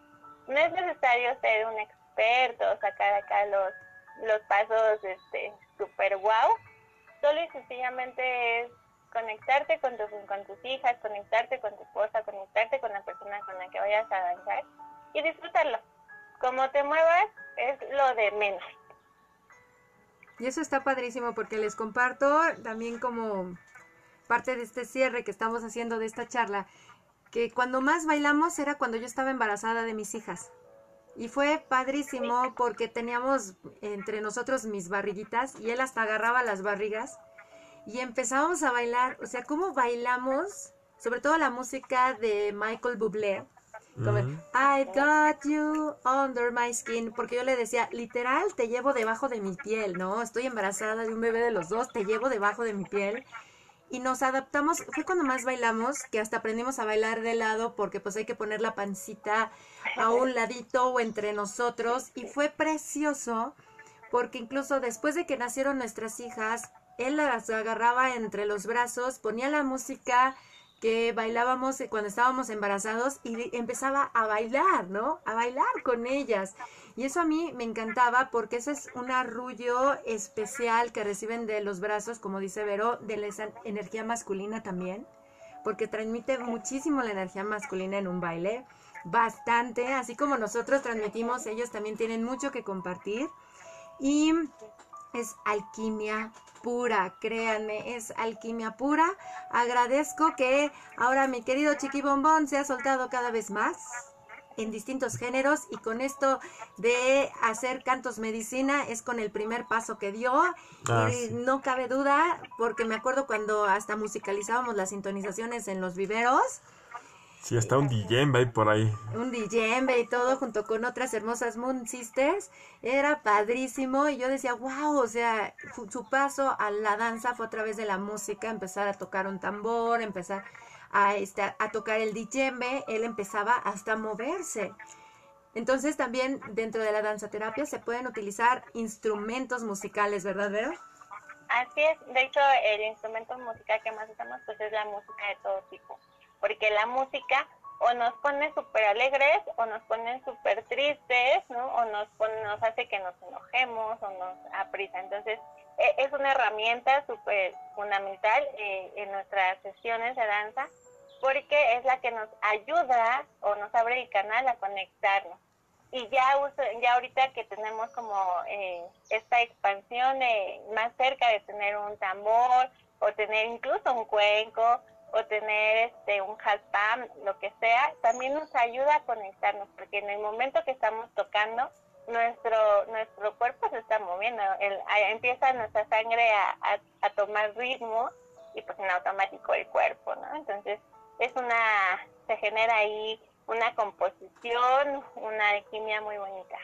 Speaker 3: No es necesario ser un experto, sacar acá los, los pasos este super wow, solo y sencillamente es conectarte con, con tus hijas, conectarte con tu esposa, conectarte con la persona con la que vayas a danzar y disfrutarlo. Como te muevas es lo de menos.
Speaker 1: Y eso está padrísimo porque les comparto también como parte de este cierre que estamos haciendo de esta charla, que cuando más bailamos era cuando yo estaba embarazada de mis hijas. Y fue padrísimo porque teníamos entre nosotros mis barriguitas y él hasta agarraba las barrigas y empezábamos a bailar, o sea, cómo bailamos, sobre todo la música de Michael Bublé, como I got you under my skin, porque yo le decía, literal, te llevo debajo de mi piel, ¿no? Estoy embarazada de un bebé de los dos, te llevo debajo de mi piel. Y nos adaptamos, fue cuando más bailamos, que hasta aprendimos a bailar de lado, porque pues hay que poner la pancita a un ladito o entre nosotros. Y fue precioso, porque incluso después de que nacieron nuestras hijas, él las agarraba entre los brazos, ponía la música que bailábamos cuando estábamos embarazados y empezaba a bailar, ¿no? A bailar con ellas. Y eso a mí me encantaba porque ese es un arrullo especial que reciben de los brazos, como dice Vero, de la energía masculina también, porque transmite muchísimo la energía masculina en un baile, bastante, así como nosotros transmitimos, ellos también tienen mucho que compartir. Y es alquimia pura, créanme, es alquimia pura. Agradezco que ahora mi querido Chiqui Bombón se ha soltado cada vez más en distintos géneros y con esto de hacer cantos medicina es con el primer paso que dio
Speaker 2: Ah,
Speaker 1: y
Speaker 2: sí.
Speaker 1: no cabe duda porque me acuerdo cuando hasta musicalizábamos las sintonizaciones en los viveros
Speaker 2: Sí, está un DJ ahí por ahí.
Speaker 1: un djembe y todo junto con otras hermosas Moon Sisters, era padrísimo y yo decía, wow, o sea, su paso a la danza fue a través de la música, empezar a tocar un tambor, empezar a, este, a tocar el djembe, él empezaba hasta a moverse. Entonces también dentro de la danza terapia se pueden utilizar instrumentos musicales, ¿verdad, Vero?
Speaker 3: Así es, de hecho el instrumento musical que más usamos pues es la música de todo tipo, porque la música o nos pone súper alegres o nos pone súper tristes, ¿no? O nos, pone, nos hace que nos enojemos o nos aprisa. Entonces e- es una herramienta súper fundamental eh, en nuestras sesiones de danza porque es la que nos ayuda o nos abre el canal a conectarnos y ya uso, ya ahorita que tenemos como eh, esta expansión eh, más cerca de tener un tambor o tener incluso un cuenco o tener este un jaspam, lo que sea, también nos ayuda a conectarnos porque en el momento que estamos tocando nuestro nuestro cuerpo se está moviendo, el, empieza nuestra sangre a, a, a tomar ritmo y pues en automático el cuerpo, ¿no? Entonces es una se genera ahí una composición, una alquimia muy bonita.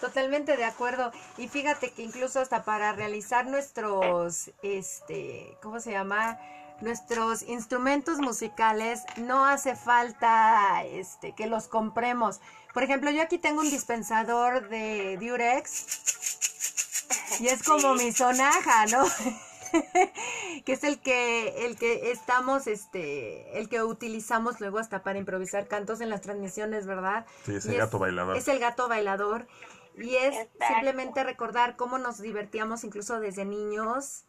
Speaker 1: Totalmente de acuerdo. Y fíjate que incluso hasta para realizar nuestros, este, ¿cómo se llama? Nuestros instrumentos musicales no hace falta, este, que los compremos. Por ejemplo, yo aquí tengo un dispensador de Durex y es como mi sonaja, ¿no? que es el que el que estamos este el que utilizamos luego hasta para improvisar cantos en las transmisiones, ¿verdad?
Speaker 2: Sí, es
Speaker 1: Y
Speaker 2: el gato bailador.
Speaker 1: Es el gato bailador. Y es
Speaker 3: Exacto.
Speaker 1: simplemente recordar cómo nos divertíamos incluso desde niños,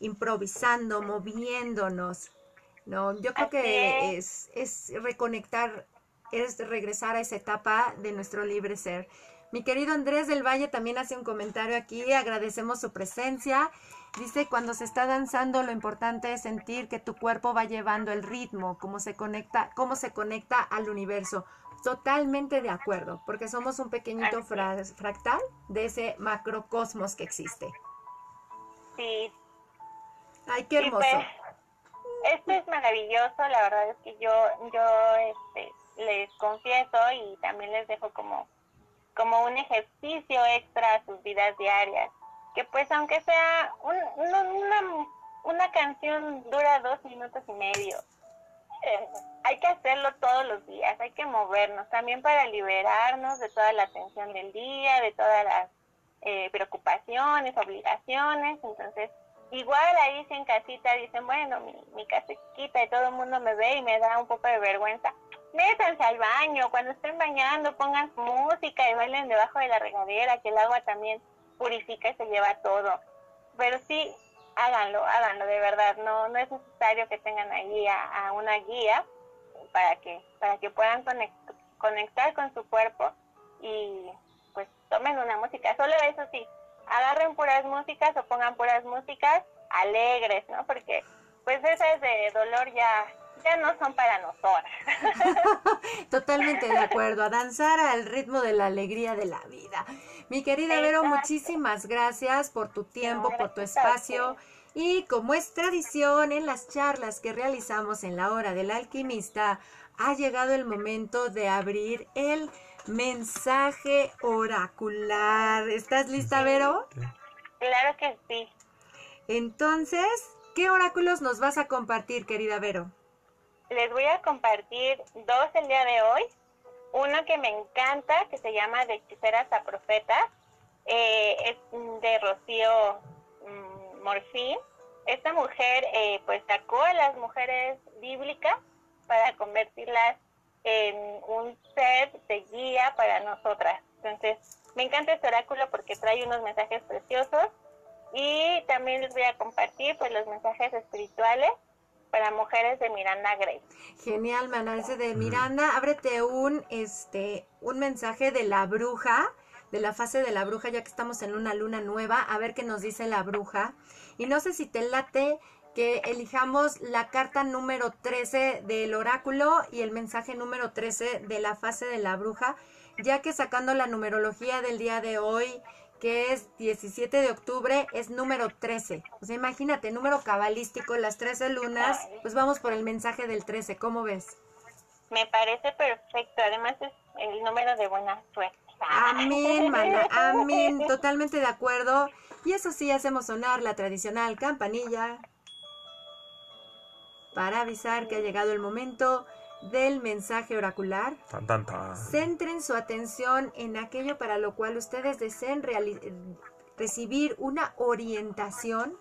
Speaker 1: improvisando, moviéndonos. No, yo creo que es, es reconectar, es regresar a esa etapa de nuestro libre ser. Mi querido Andrés del Valle también hace un comentario aquí, agradecemos su presencia. Dice, cuando se está danzando, lo importante es sentir que tu cuerpo va llevando el ritmo, cómo se conecta, cómo se conecta al universo. Totalmente de acuerdo, porque somos un pequeñito fra- fractal de ese macrocosmos que existe.
Speaker 3: Sí.
Speaker 1: Ay, qué
Speaker 3: pues,
Speaker 1: hermoso.
Speaker 3: esto es maravilloso, la verdad es que yo, yo este, les confieso y también les dejo como, como un ejercicio extra a sus vidas diarias, que pues aunque sea un- un- una, una canción dura dos minutos y medio, eh, hay que hacerlo todos los días, hay que movernos también para liberarnos de toda la tensión del día, de todas las eh, preocupaciones, obligaciones, entonces igual ahí en casita dicen, bueno, mi, mi casa es chiquita y todo el mundo me ve y me da un poco de vergüenza, métanse al baño, cuando estén bañando pongan música y bailen debajo de la regadera, que el agua también purifica y se lleva todo. Pero sí, háganlo, háganlo, de verdad, no, no es necesario que tengan ahí a, una guía para que, para que puedan conect- conectar con su cuerpo y pues tomen una música. Solo eso sí, agarren puras músicas o pongan puras músicas alegres, ¿no? Porque pues esas de dolor ya, ya no son para nosotras.
Speaker 1: Totalmente de acuerdo, a danzar al ritmo de la alegría de la vida. Mi querida Vero, muchísimas gracias por tu tiempo, por tu espacio. Y como es tradición en las charlas que realizamos en la hora del alquimista, ha llegado el momento de abrir el mensaje oracular. ¿Estás lista, Vero?
Speaker 3: claro que sí.
Speaker 1: Entonces, ¿qué oráculos nos vas a compartir, querida Vero?
Speaker 3: Les voy a compartir dos el día de hoy. Uno que me encanta, que se llama De hechiceras a profetas, eh, es de Rocío mm, Morfín. Esta mujer eh, pues sacó a las mujeres bíblicas para convertirlas en un set de guía para nosotras. Entonces, me encanta este oráculo porque trae unos mensajes preciosos y también les voy a compartir pues los mensajes espirituales para mujeres de Miranda Gray.
Speaker 1: Genial, mana, ese de Miranda, ábrete un este un mensaje de la bruja, de la fase de la bruja, ya que estamos en una luna nueva, a ver qué nos dice la bruja. Y no sé si te late que elijamos la carta número 13 del oráculo y el mensaje número 13 de la fase de la bruja, ya que sacando la numerología del día de hoy, que es 17 de octubre, es número 13. O sea, imagínate, número cabalístico, las 13 lunas, pues vamos por el mensaje del 13, ¿cómo ves?
Speaker 3: Me parece perfecto, además es el número de buena suerte.
Speaker 1: Amén, mana, amén, totalmente de acuerdo. Y eso sí, hacemos sonar la tradicional campanilla para avisar que ha llegado el momento del mensaje oracular.
Speaker 2: Tan, tan, tan.
Speaker 1: Centren su atención en aquello para lo cual ustedes deseen recibir una orientación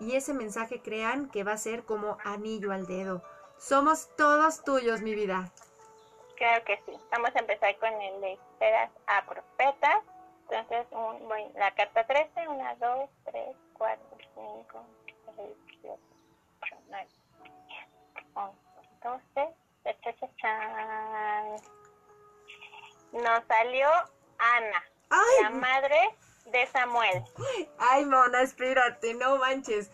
Speaker 1: y ese mensaje crean que va a ser como anillo al dedo. Somos todos tuyos, mi vida.
Speaker 3: Claro que sí. Vamos a empezar con el de esperas a profetas. Entonces, un, voy- la carta 13, 1, 2, 3, 4, 5, 6, 7, 8, 9, 10, 11, 12, cha, cha, cha, chan. Nos salió Ana,
Speaker 1: ¡Ay!
Speaker 3: la madre de Samuel.
Speaker 1: Ay, mona, espérate, no manches.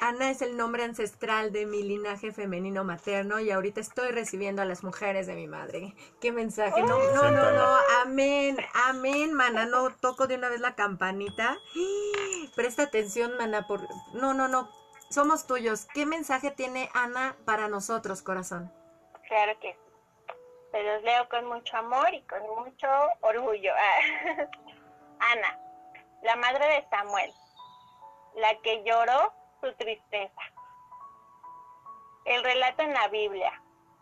Speaker 1: Ana es el nombre ancestral de mi linaje femenino materno y ahorita estoy recibiendo a las mujeres de mi madre. ¿Qué mensaje? No, no, no, no. Amén, amén, mana. No toco de una vez la campanita. Presta atención, mana. Por... No, no, no. Somos tuyos. ¿Qué mensaje tiene Ana para nosotros, corazón?
Speaker 3: Claro que sí. Se los leo con mucho amor y con mucho orgullo. Ana, la madre de Samuel, la que lloró su tristeza. El relato en la Biblia.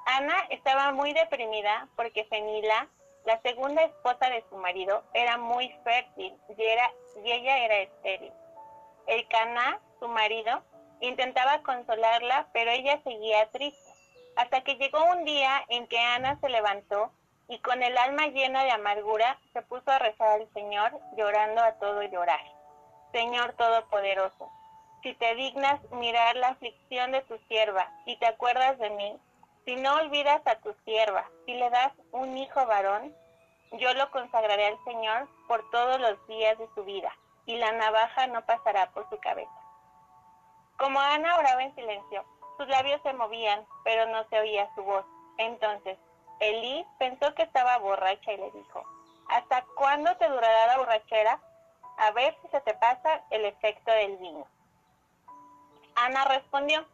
Speaker 3: Ana estaba muy deprimida porque Fenila, la segunda esposa de su marido, era muy fértil y, era, y ella era estéril. El Caná, su marido, intentaba consolarla, pero ella seguía triste. Hasta que llegó un día en que Ana se levantó y con el alma llena de amargura se puso a rezar al Señor, llorando a todo llorar. Señor Todopoderoso, si te dignas mirar la aflicción de tu sierva y te acuerdas de mí, si no olvidas a tu sierva, si le das un hijo varón, yo lo consagraré al Señor por todos los días de su vida, y la navaja no pasará por su cabeza. Como Ana oraba en silencio, sus labios se movían, pero no se oía su voz. Entonces, Elí pensó que estaba borracha y le dijo, ¿Hasta cuándo te durará la borrachera? a ver si se te pasa el efecto del vino. Ana respondió,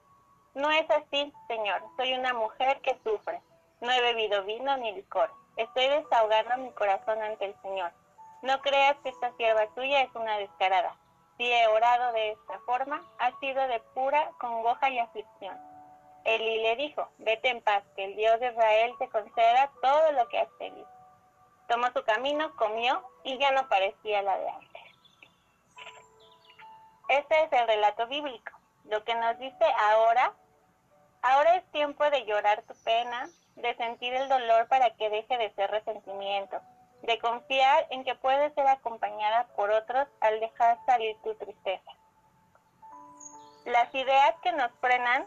Speaker 3: no es así, señor, soy una mujer que sufre. No he bebido vino ni licor. Estoy desahogando mi corazón ante el Señor. No creas que esta sierva tuya es una descarada. Si he orado de esta forma, ha sido de pura congoja y aflicción. Eli le dijo, vete en paz, que el Dios de Israel te conceda todo lo que has pedido. Tomó su camino, comió y ya no parecía la de antes. Este es el relato bíblico. Lo que nos dice ahora, ahora es tiempo de llorar tu pena, de sentir el dolor para que deje de ser resentimiento, de confiar en que puede ser acompañada por otros al dejar salir tu tristeza. Las ideas que nos frenan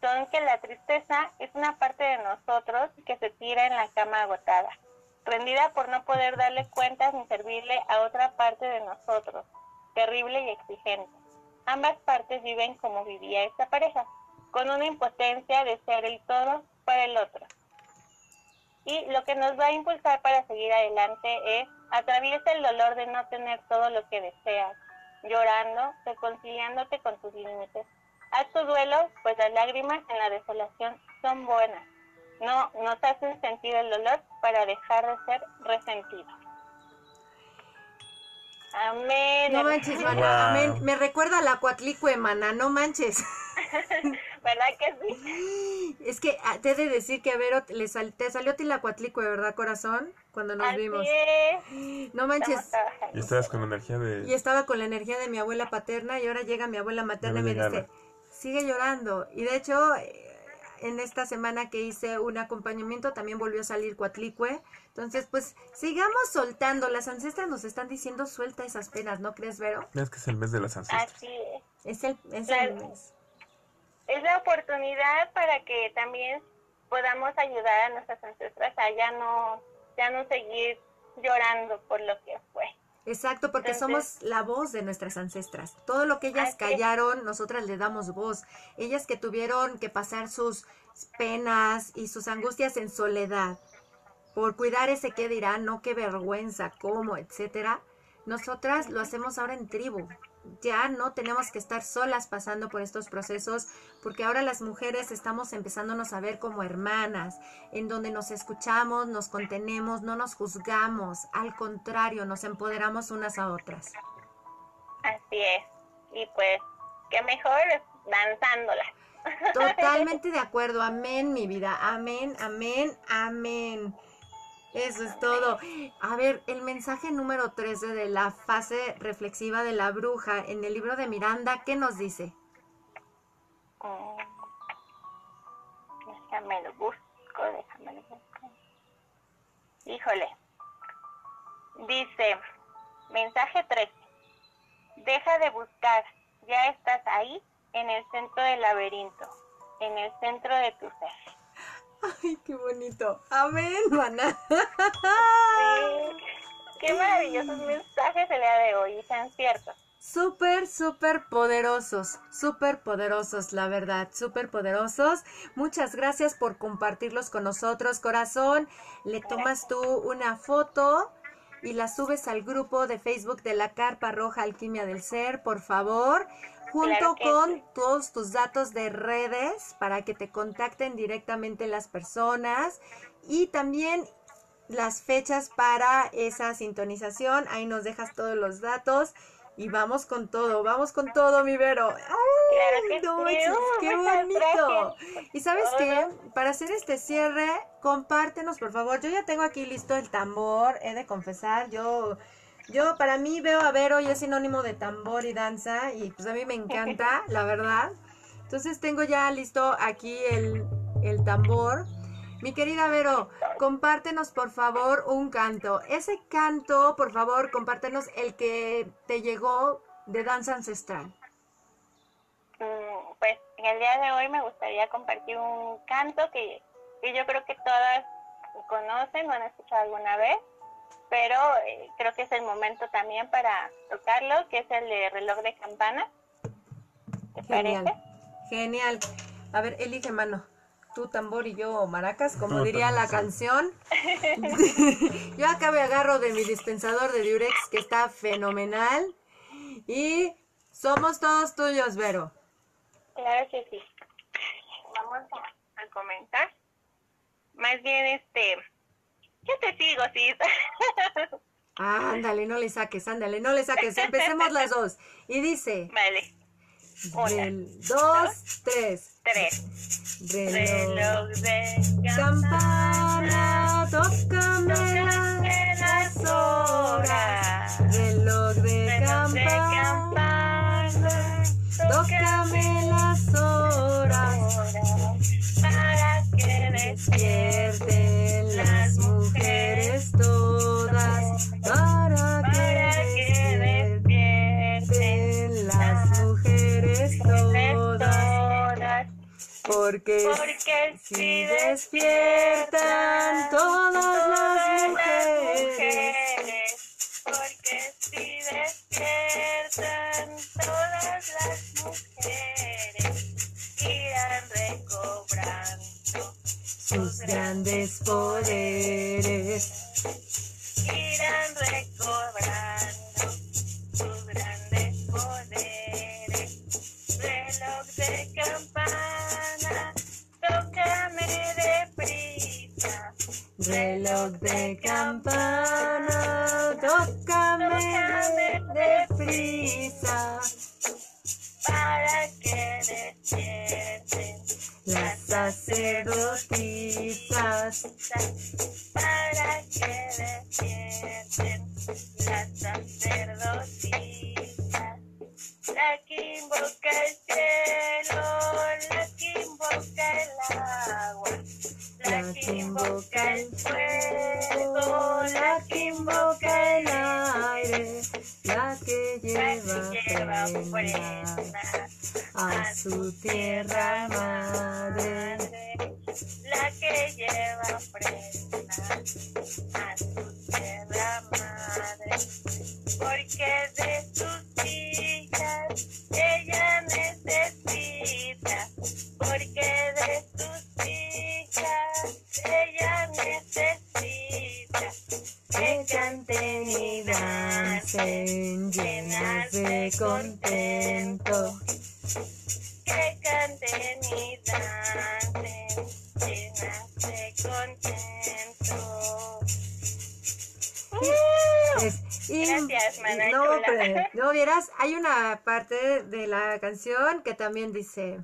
Speaker 3: son que la tristeza es una parte de nosotros que se tira en la cama agotada, rendida por no poder darle cuentas ni servirle a otra parte de nosotros, terrible y exigente. Ambas partes viven como vivía esta pareja, con una impotencia de ser el todo para el otro. Y lo que nos va a impulsar para seguir adelante es atraviesa el dolor de no tener todo lo que deseas, llorando, reconciliándote con tus límites. Haz tu duelo, pues las lágrimas en la desolación son buenas. No nos hacen sentir el dolor para dejar de ser resentidos. Amén.
Speaker 1: No manches, mana,
Speaker 2: Wow.
Speaker 1: amén. Me recuerda a la cuatlicue, mana, no manches.
Speaker 3: ¿Verdad que sí?
Speaker 1: Es que ah, te he de decir que a Vero le sal- te salió Tlacuatlicue, ¿verdad, corazón? Cuando nos
Speaker 3: Así
Speaker 1: vimos.
Speaker 3: es.
Speaker 1: No manches.
Speaker 2: Y estabas con la energía
Speaker 1: Y
Speaker 2: de...
Speaker 1: estaba con la energía de mi abuela paterna y ahora llega mi abuela materna y me dice, sigue llorando. Y de hecho, en esta semana que hice un acompañamiento también volvió a salir Cuatlicue. Entonces, pues sigamos soltando. Las ancestras nos están diciendo suelta esas penas, ¿no crees, Vero?
Speaker 2: Es que es el mes de las ancestras.
Speaker 3: Así es.
Speaker 1: Es el, es el
Speaker 3: Claro.
Speaker 1: mes.
Speaker 3: Es la oportunidad para que también podamos ayudar a nuestras ancestras a ya no, ya no seguir llorando por lo que fue.
Speaker 1: Exacto, porque
Speaker 3: Entonces-
Speaker 1: somos la voz de nuestras ancestras. Todo lo que ellas callaron, nosotras le damos voz. Ellas que tuvieron que pasar sus penas y sus angustias en soledad por cuidar ese qué dirán, no qué vergüenza, cómo, etcétera. Nosotras lo hacemos ahora en tribu. Ya no tenemos que estar solas pasando por estos procesos, porque ahora las mujeres estamos empezándonos a ver como hermanas, en donde nos escuchamos, nos contenemos, no nos juzgamos, al contrario, nos empoderamos unas a otras.
Speaker 3: Así es. Y pues, qué mejor danzándola.
Speaker 1: Totalmente de acuerdo, amén, mi vida, amén, amén, amén. Eso es todo. A ver, el mensaje número 13 de la fase reflexiva de la bruja en el libro de Miranda, ¿qué nos dice?
Speaker 3: Mm. Déjame lo busco, déjame lo busco. Híjole. Dice, mensaje 13. Deja de buscar, ya estás ahí, en el centro del laberinto, en el centro de tu ser.
Speaker 1: Ay, qué bonito. Amén, maná.
Speaker 3: Sí. Qué maravillosos mensajes el día de hoy, y sean ciertos.
Speaker 1: Súper, súper poderosos, súper poderosos, la verdad, súper poderosos. Muchas gracias por compartirlos con nosotros, corazón. Le tomas tú una foto y la subes al grupo de Facebook de la Carpa Roja Alquimia del Ser, por favor, junto
Speaker 3: Claro
Speaker 1: con
Speaker 3: sí.
Speaker 1: todos tus datos de redes para que te contacten directamente las personas y también las fechas para esa sintonización. Ahí nos dejas todos los datos y vamos con todo, vamos con todo, mi Vero. ¡Ay,
Speaker 3: Claro
Speaker 1: no
Speaker 3: sí. Uh,
Speaker 1: qué bonito! Y sabes qué, para hacer este cierre, compártenos, por favor. Yo ya tengo aquí listo el tambor, he de confesar, yo... Yo, para mí, veo a Vero y es sinónimo de tambor y danza, y pues a mí me encanta, la verdad. Entonces tengo ya listo aquí el, el tambor. Mi querida Vero, compártenos por favor un canto. Ese canto, por favor, compártenos el que te llegó de danza ancestral.
Speaker 3: Mm, Pues en el día de hoy me gustaría compartir un canto que, que yo creo que todas conocen o han escuchado alguna vez, pero eh, creo que es el momento también para tocarlo, que es el de reloj de campana. ¿Te
Speaker 1: Genial,
Speaker 3: parece?
Speaker 1: genial. A ver, elige mano. Tú tambor y yo maracas, como
Speaker 2: Tú
Speaker 1: diría la canción. yo acá me agarro de mi dispensador de Durex que está fenomenal. Y somos todos tuyos, Vero.
Speaker 3: Claro que sí. Vamos a, a comentar. Más bien, este, yo te sigo, sí.
Speaker 1: Ándale, no le saques, ándale, no le saques. Empecemos las dos. Y dice,
Speaker 3: vale, Una,
Speaker 1: del, dos, tres.
Speaker 3: tres.
Speaker 1: Reloj,
Speaker 3: Reloj de
Speaker 1: campana, tócame
Speaker 3: Tócame
Speaker 1: las horas. Reloj de
Speaker 3: Reloj de
Speaker 1: campana,
Speaker 3: campana,
Speaker 1: tócame las horas.
Speaker 3: para que
Speaker 1: Despierten Porque
Speaker 3: porque
Speaker 1: si despiertan todas las mujeres,
Speaker 3: porque si despiertan todas las mujeres, irán recobrando
Speaker 1: sus grandes poderes.
Speaker 3: irán recobrando Reloj de campana, tócame deprisa. Para que despierten
Speaker 1: Las sacerdotisas,
Speaker 3: para que despierten las sacerdotisas. La que invoca el cielo, la que invoca el agua, la que invoca el fuego, la que invoca el aire,
Speaker 1: la que
Speaker 3: lleva ofrenda
Speaker 1: a su tierra madre.
Speaker 3: la que lleva ofrenda a su tierra madre, porque de sus hijas ella necesita, porque de sus hijas ella necesita
Speaker 1: Que canten y dancen llenas de contento.
Speaker 3: que canten y dancen llenas de contento.
Speaker 1: Es
Speaker 3: Gracias, mana
Speaker 1: no, pero- no vieras, hay una parte de la canción que también dice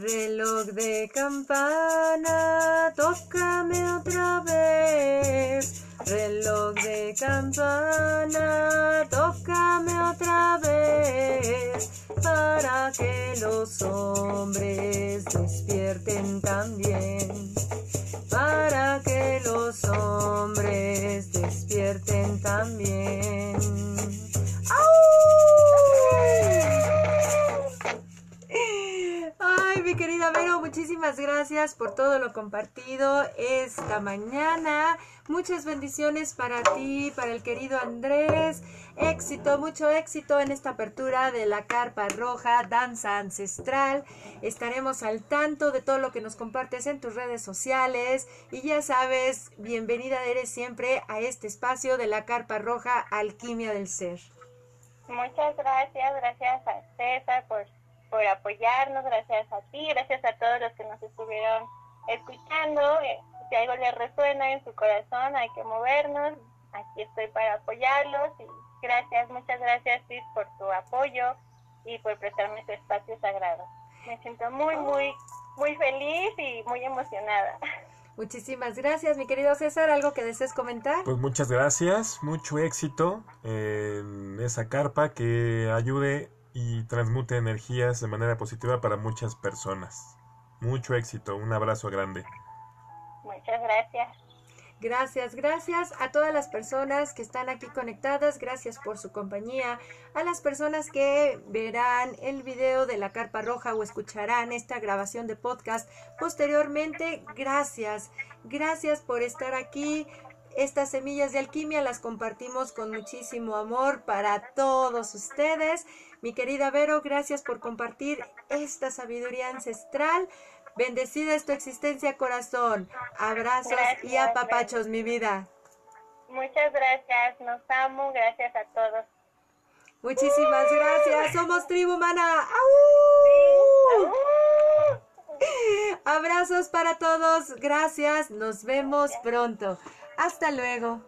Speaker 1: reloj de campana, tócame otra vez. Reloj de campana, tócame otra vez para que los hombres despierten también para que los hombres despierten también. Ay, mi querida Vero, muchísimas gracias por todo lo compartido esta mañana. Muchas bendiciones para ti, para el querido Andrés. Éxito, mucho éxito en esta apertura de la Carpa Roja, Danza Ancestral. Estaremos al tanto de todo lo que nos compartes en tus redes sociales. Y ya sabes, bienvenida eres siempre a este espacio de la Carpa Roja, Alquimia del Ser.
Speaker 3: Muchas gracias, gracias a César por, por apoyarnos, gracias a ti, gracias a todos los que nos estuvieron escuchando. Eh, Si algo les resuena en su corazón, hay que movernos. Aquí estoy para apoyarlos y gracias, muchas gracias, Cis, por tu apoyo y por prestarme este espacio sagrado. Me siento muy, muy, muy feliz y muy emocionada.
Speaker 1: Muchísimas gracias, mi querido César. ¿Algo que desees comentar?
Speaker 2: Pues muchas gracias, mucho éxito en esa carpa que ayude y transmute energías de manera positiva para muchas personas. Mucho éxito, un abrazo grande.
Speaker 3: Muchas gracias.
Speaker 1: Gracias, gracias a todas las personas que están aquí conectadas, gracias por su compañía, a las personas que verán el video de la carpa roja o escucharán esta grabación de podcast posteriormente, gracias, gracias por estar aquí. Estas semillas de alquimia las compartimos con muchísimo amor para todos ustedes. Mi querida Vero, gracias por compartir esta sabiduría ancestral. Bendecida es tu existencia, corazón. Abrazos y
Speaker 3: Gracias,
Speaker 1: apapachos, mi vida.
Speaker 3: Muchas gracias, nos amo, gracias a todos.
Speaker 1: Muchísimas gracias. Somos tribu humana. ¡Au! Abrazos para todos. Gracias. Nos vemos pronto. Hasta luego.